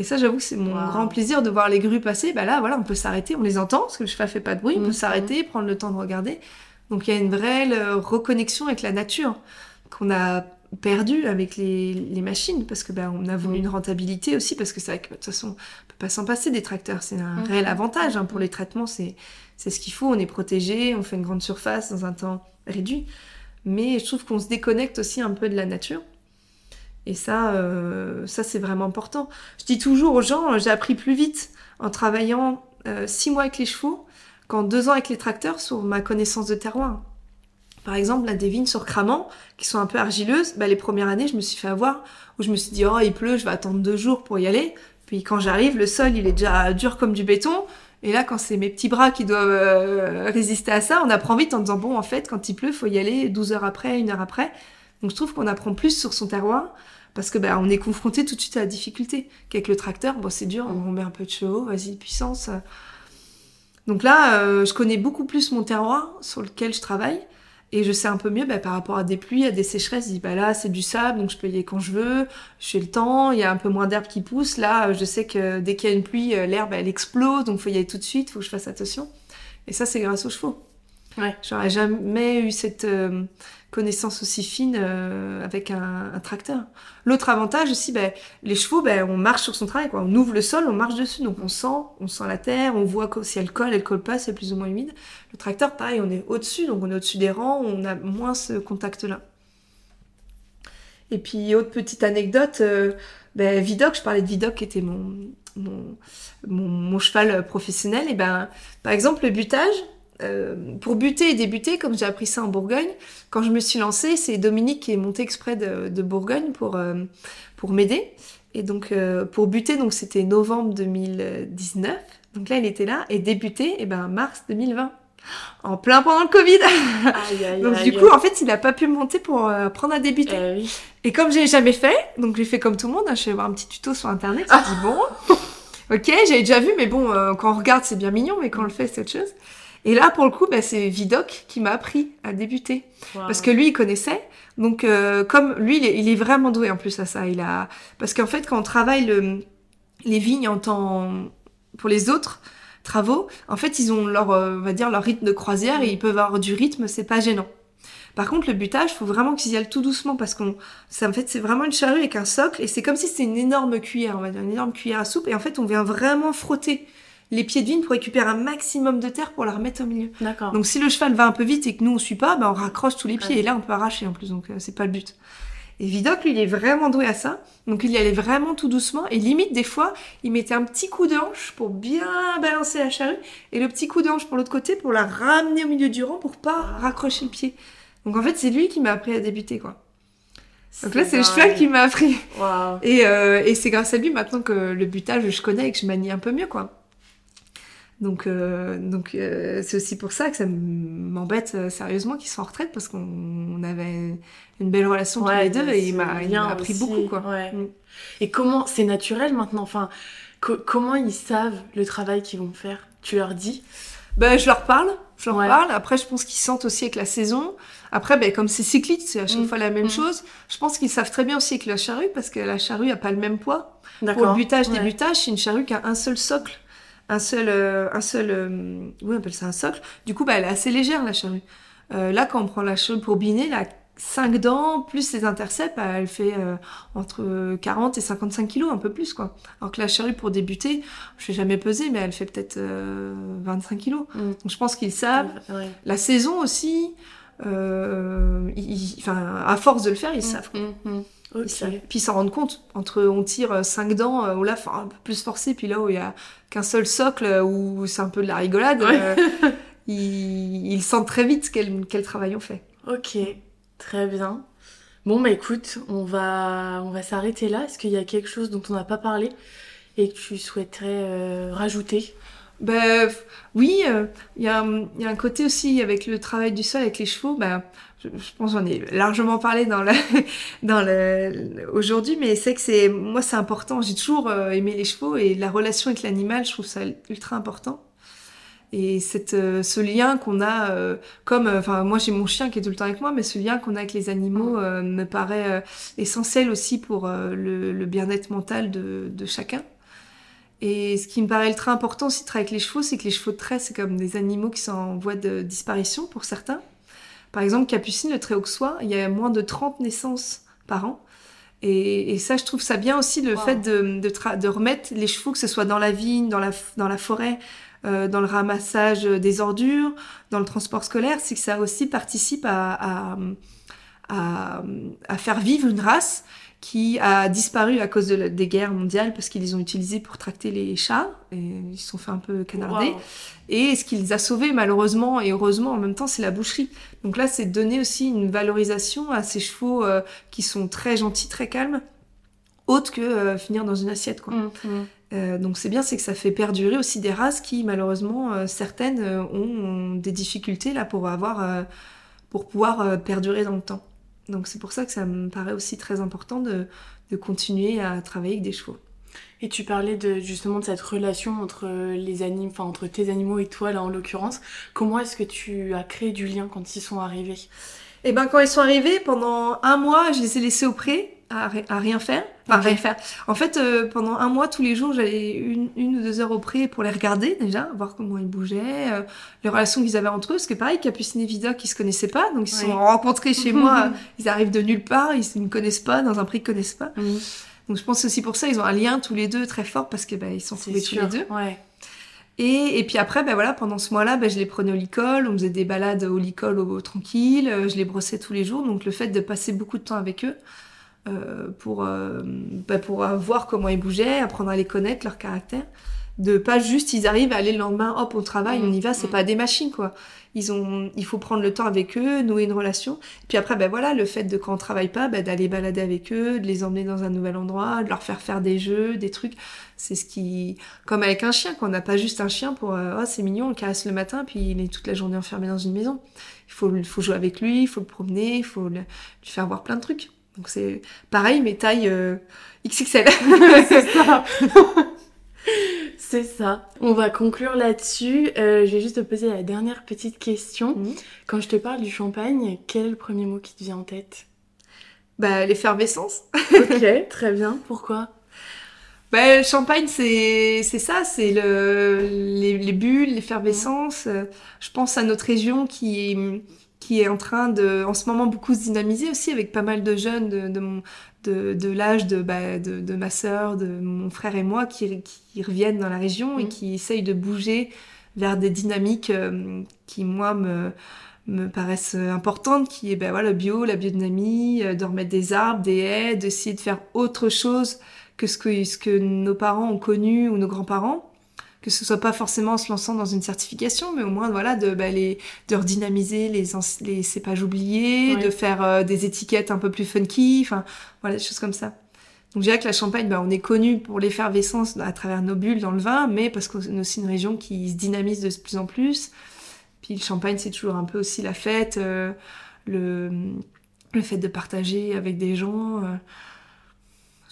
Et ça, j'avoue que c'est mon Wow. grand plaisir de voir les grues passer. Bah là, voilà, on peut s'arrêter, on les entend, parce que le cheval fait pas de bruit, on peut s'arrêter, prendre le temps de regarder. Donc il y a une vraie euh, reconnexion avec la nature qu'on a perdu avec les, les machines, parce que bah, on a voulu une rentabilité aussi, parce que c'est vrai que de toute façon, on peut pas s'en passer des tracteurs. C'est un réel avantage hein, pour les traitements, c'est c'est ce qu'il faut. On est protégé, on fait une grande surface dans un temps réduit. Mais je trouve qu'on se déconnecte aussi un peu de la nature. Et ça, euh, ça c'est vraiment important. Je dis toujours aux gens, euh, j'ai appris plus vite en travaillant euh, six mois avec les chevaux qu'en deux ans avec les tracteurs sur ma connaissance de terroir. Par exemple, la des vignes sur Cramant, qui sont un peu argileuses, bah, les premières années, je me suis fait avoir, où je me suis dit, oh, il pleut, je vais attendre deux jours pour y aller. Puis quand j'arrive, le sol, il est déjà dur comme du béton. Et là, quand c'est mes petits bras qui doivent euh, résister à ça, on apprend vite en disant, bon, en fait, quand il pleut, faut y aller 12 heures après, une heure après. Donc je trouve qu'on apprend plus sur son terroir, parce que bah, on est confronté tout de suite à la difficulté. Qu'avec le tracteur, bon, c'est dur, on met un peu de chevaux, vas-y, puissance. Donc là, euh, je connais beaucoup plus mon terroir sur lequel je travaille. Et je sais un peu mieux bah, par rapport à des pluies, à des sécheresses. Je dis, bah là, c'est du sable, donc je peux y aller quand je veux. J'ai le temps, il y a un peu moins d'herbe qui pousse. Là, je sais que dès qu'il y a une pluie, euh, l'herbe, elle explose, donc faut y aller tout de suite, faut que je fasse attention. Et ça, c'est grâce aux chevaux. Ouais. J'aurais jamais eu cette euh, connaissance aussi fine euh, avec un, tracteur. L'autre avantage aussi, ben, les chevaux, ben, on marche sur son travail. Quoi. On ouvre le sol, on marche dessus, donc on sent, on sent la terre, on voit que- si elle colle, elle colle pas, c'est plus ou moins humide. Le tracteur, pareil, on est au-dessus, donc on est au-dessus des rangs, on a moins ce contact-là. Et puis, autre petite anecdote, euh, ben, Vidocq, je parlais de Vidocq qui était mon, mon, mon, mon cheval professionnel. Et ben, par exemple, le butage, euh, pour buter et débuter, comme j'ai appris ça en Bourgogne, quand je me suis lancée, c'est Dominique qui est monté exprès de, de Bourgogne pour, euh, pour m'aider. Et donc, euh, pour buter, donc c'était novembre 2019. Donc là, il était là. Et débuter, et ben, mars 2020. En plein pendant le Covid. Aïe, aïe, donc, aïe. du coup, en fait, il n'a pas pu monter pour euh, apprendre à débuter. Eh oui. Et comme j'ai jamais fait, donc j'ai fait comme tout le monde, hein, je suis allée voir un petit tuto sur internet, je me dis bon, ok, j'avais déjà vu, mais bon, euh, quand on regarde c'est bien mignon, mais quand on le fait c'est autre chose. Et là pour le coup, bah, c'est Vidocq qui m'a appris à débuter, Wow. parce que lui il connaissait, donc euh, comme lui il est, il est vraiment doué en plus à ça, il a, parce qu'en fait quand on travaille le, les vignes en temps pour les autres travaux, en fait ils ont leur, euh, on va dire leur rythme de croisière et ils peuvent avoir du rythme, c'est pas gênant. Par contre, le butage, faut vraiment qu'ils y aillent tout doucement parce qu'on, ça en fait, c'est vraiment une charrue avec un socle et c'est comme si c'était une énorme cuillère, on va dire une énorme cuillère à soupe et en fait, on vient vraiment frotter les pieds de vigne pour récupérer un maximum de terre pour la remettre au milieu. D'accord. Donc si le cheval va un peu vite et que nous on suit pas, ben on raccroche tous les pieds Ouais. et là on peut arracher en plus, donc euh, c'est pas le but. Et Vidocq, lui, il est vraiment doué à ça. Donc il y allait vraiment tout doucement et limite des fois, il mettait un petit coup de hanche pour bien balancer la charrue et le petit coup de hanche pour l'autre côté pour la ramener au milieu du rang pour pas raccrocher le pied. Donc en fait, c'est lui qui m'a appris à débuter quoi. Donc là, c'est le cheval qui m'a appris. Waouh. Et, euh, et c'est grâce à lui maintenant que le butage, je connais et que je manie un peu mieux, quoi. Donc, euh, donc euh, c'est aussi pour ça que ça m'embête euh, sérieusement qu'ils soient en retraite parce qu'on avait une belle relation tous les deux et il m'a appris beaucoup quoi. Mm. Et comment c'est naturel maintenant Enfin, comment ils savent le travail qu'ils vont faire? Tu leur dis? Ben je leur parle, je leur parle. Après je pense qu'ils sentent aussi avec la saison. Après ben comme c'est cyclique, c'est à chaque mm. fois la même mm. chose. Je pense qu'ils savent très bien aussi avec la charrue parce que la charrue a pas le même poids. Pour le butage, débutage, c'est une charrue qui a un seul socle un seul, euh, un seul, euh, oui, on appelle ça un socle. Du coup, bah, elle est assez légère, la charrue. Euh, là, quand on prend la charrue pour biner, la 5 dents plus les intercepts, bah, elle fait entre 40 et 55 kilos, un peu plus, quoi. Alors que la charrue pour débuter, je n'ai jamais pesé, mais elle fait peut-être 25 kilos. Mm. Donc, je pense qu'ils savent. La saison aussi, enfin, à force de le faire, ils mm. savent. Mm, puis ils s'en rendent compte. Entre on tire 5 dents, euh, où là, un peu plus forcé, puis là où il y a qu'un seul socle, euh, où c'est un peu de la rigolade, euh, ils, sentent très vite quel, quel travail on fait. Ok, très bien. Bon, bah écoute, on va, on va s'arrêter là. Est-ce qu'il y a quelque chose dont on n'a pas parlé et que tu souhaiterais rajouter? Ben oui, il y, y, a un côté aussi avec le travail du sol avec les chevaux. Ben, je, pense j'en ai largement parlé dans le, dans le, aujourd'hui, mais c'est que c'est, moi c'est important. J'ai toujours euh, aimé les chevaux et la relation avec l'animal, je trouve ça ultra important. Et cette, euh, ce lien qu'on a, euh, comme, enfin moi j'ai mon chien qui est tout le temps avec moi, mais ce lien qu'on a avec les animaux mm. me paraît essentiel aussi pour le, le bien-être mental de, de chacun. Et ce qui me paraît ultra important aussi de travailler avec les chevaux, c'est que les chevaux de trait, c'est comme des animaux qui sont en voie de disparition pour certains. Par exemple, Capucine, le Tréauxois, il y a moins de 30 naissances par an. Et, ça, je trouve ça bien aussi, le fait de, de, remettre les chevaux, que ce soit dans la vigne, dans la, dans la forêt, euh, dans le ramassage des ordures, dans le transport scolaire, c'est que ça aussi participe à, à, à, faire vivre une race qui a disparu à cause de des guerres mondiales parce qu'ils les ont utilisés pour tracter les chats et ils se sont fait un peu canarder. Et ce qui les a sauvés malheureusement et heureusement en même temps, c'est la boucherie. Donc là, c'est donner aussi une valorisation à ces chevaux euh, qui sont très gentils, très calmes, autre que euh, finir dans une assiette. Quoi. Mmh, mmh. Euh, donc c'est bien, c'est que ça fait perdurer aussi des races qui malheureusement certaines ont, des difficultés là pour avoir pour pouvoir perdurer dans le temps. Donc c'est pour ça que ça me paraît aussi très important de, de, continuer à travailler avec des chevaux. Et tu parlais de, justement de cette relation entre les animaux, enfin entre tes animaux et toi là en l'occurrence. Comment est-ce que tu as créé du lien quand ils sont arrivés? Eh ben quand ils sont arrivés, pendant un mois, je les ai laissés au pré à, rien faire. Enfin, rien faire. En fait, euh, pendant un mois, tous les jours, j'allais une, une ou deux heures au pré pour les regarder déjà, voir comment ils bougeaient, euh, les relations qu'ils avaient entre eux. Parce que pareil, Capucine et Vida, qui se connaissaient pas, donc ils se sont rencontrés chez moi. Ils arrivent de nulle part, ils ne me connaissent pas, dans un prix qu'ils connaissent pas. Donc je pense aussi pour ça, ils ont un lien tous les deux très fort parce que bah, ils sont trouvés tous les deux. Ouais. Et, et, puis après, ben voilà, pendant ce mois-là, ben je les prenais au licol, on faisait des balades au licol au, tranquille, euh, je les brossais tous les jours. Donc le fait de passer beaucoup de temps avec eux, euh, pour, euh, bah, pour voir comment ils bougeaient, apprendre à les connaître, leur caractère. De pas juste, ils arrivent à aller le lendemain, hop, au travail, on y va, c'est mm. pas des machines, quoi. Ils ont, il faut prendre le temps avec eux, nouer une relation. Puis après, ben voilà, le fait de quand on travaille pas, ben d'aller balader avec eux, de les emmener dans un nouvel endroit, de leur faire faire des jeux, des trucs. C'est ce qui, comme avec un chien, qu'on n'a pas juste un chien pour, euh, oh, c'est mignon, on le caresse le matin, puis il est toute la journée enfermé dans une maison. Il faut, il faut jouer avec lui, il faut le promener, il faut lui faire voir plein de trucs. Donc c'est pareil, mais taille euh, XXL. c'est ça. c'est ça. On va conclure là-dessus. Euh, je vais juste te poser la dernière petite question. Mhm. Quand je te parle du champagne, quel est le premier mot qui te vient en tête? Bah l'effervescence. ok, très bien. Pourquoi? Bah, le champagne, c'est ça, c'est le les, les bulles, l'effervescence. Mhm. Je pense à notre région qui qui est en train de, en ce moment, beaucoup se dynamiser aussi avec pas mal de jeunes de, de, mon, de, de l'âge de, bah, de, de, ma sœur, de mon frère et moi qui, qui reviennent dans la région et mmh. qui essayent de bouger vers des dynamiques euh, qui, moi, me, me paraissent importantes, qui est ben, voilà, le bio, la biodynamie, euh, de remettre des arbres, des haies, d'essayer de faire autre chose que ce que, ce que nos parents ont connu ou nos grands-parents que ce soit pas forcément en se lançant dans une certification, mais au moins voilà de bah, les, de redynamiser les, les cépages oubliés, de faire euh, des étiquettes un peu plus funky, enfin voilà des choses comme ça. Donc je dirais que la Champagne, bah, on est connu pour l'effervescence à travers nos bulles dans le vin, mais parce qu'on est aussi une région qui se dynamise de plus en plus. Puis le Champagne, c'est toujours un peu aussi la fête, euh, le, le fait de partager avec des gens. euh,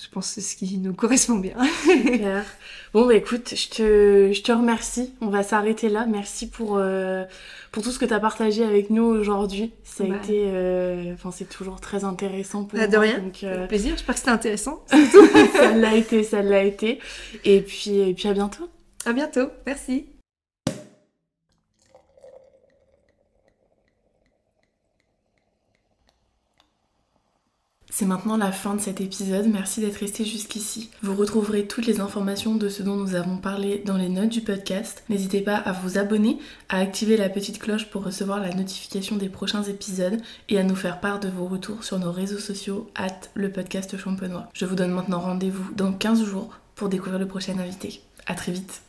je pense que c'est ce qui nous correspond bien. Super. Bon, bah écoute, je te, je te remercie. On va s'arrêter là. Merci pour, euh, pour tout ce que tu as partagé avec nous aujourd'hui. Ça a Bah. été. euh, Enfin, c'est toujours très intéressant pour Bah, de moi, rien. Donc, euh, plaisir, j'espère que c'était intéressant. ça l'a été, ça l'a été. Et puis, et puis à bientôt. À bientôt, merci. C'est maintenant la fin de cet épisode, merci d'être resté jusqu'ici. Vous retrouverez toutes les informations de ce dont nous avons parlé dans les notes du podcast. N'hésitez pas à vous abonner, à activer la petite cloche pour recevoir la notification des prochains épisodes et à nous faire part de vos retours sur nos réseaux sociaux, at le podcast champenois. Je vous donne maintenant rendez-vous dans 15 jours pour découvrir le prochain invité. À très vite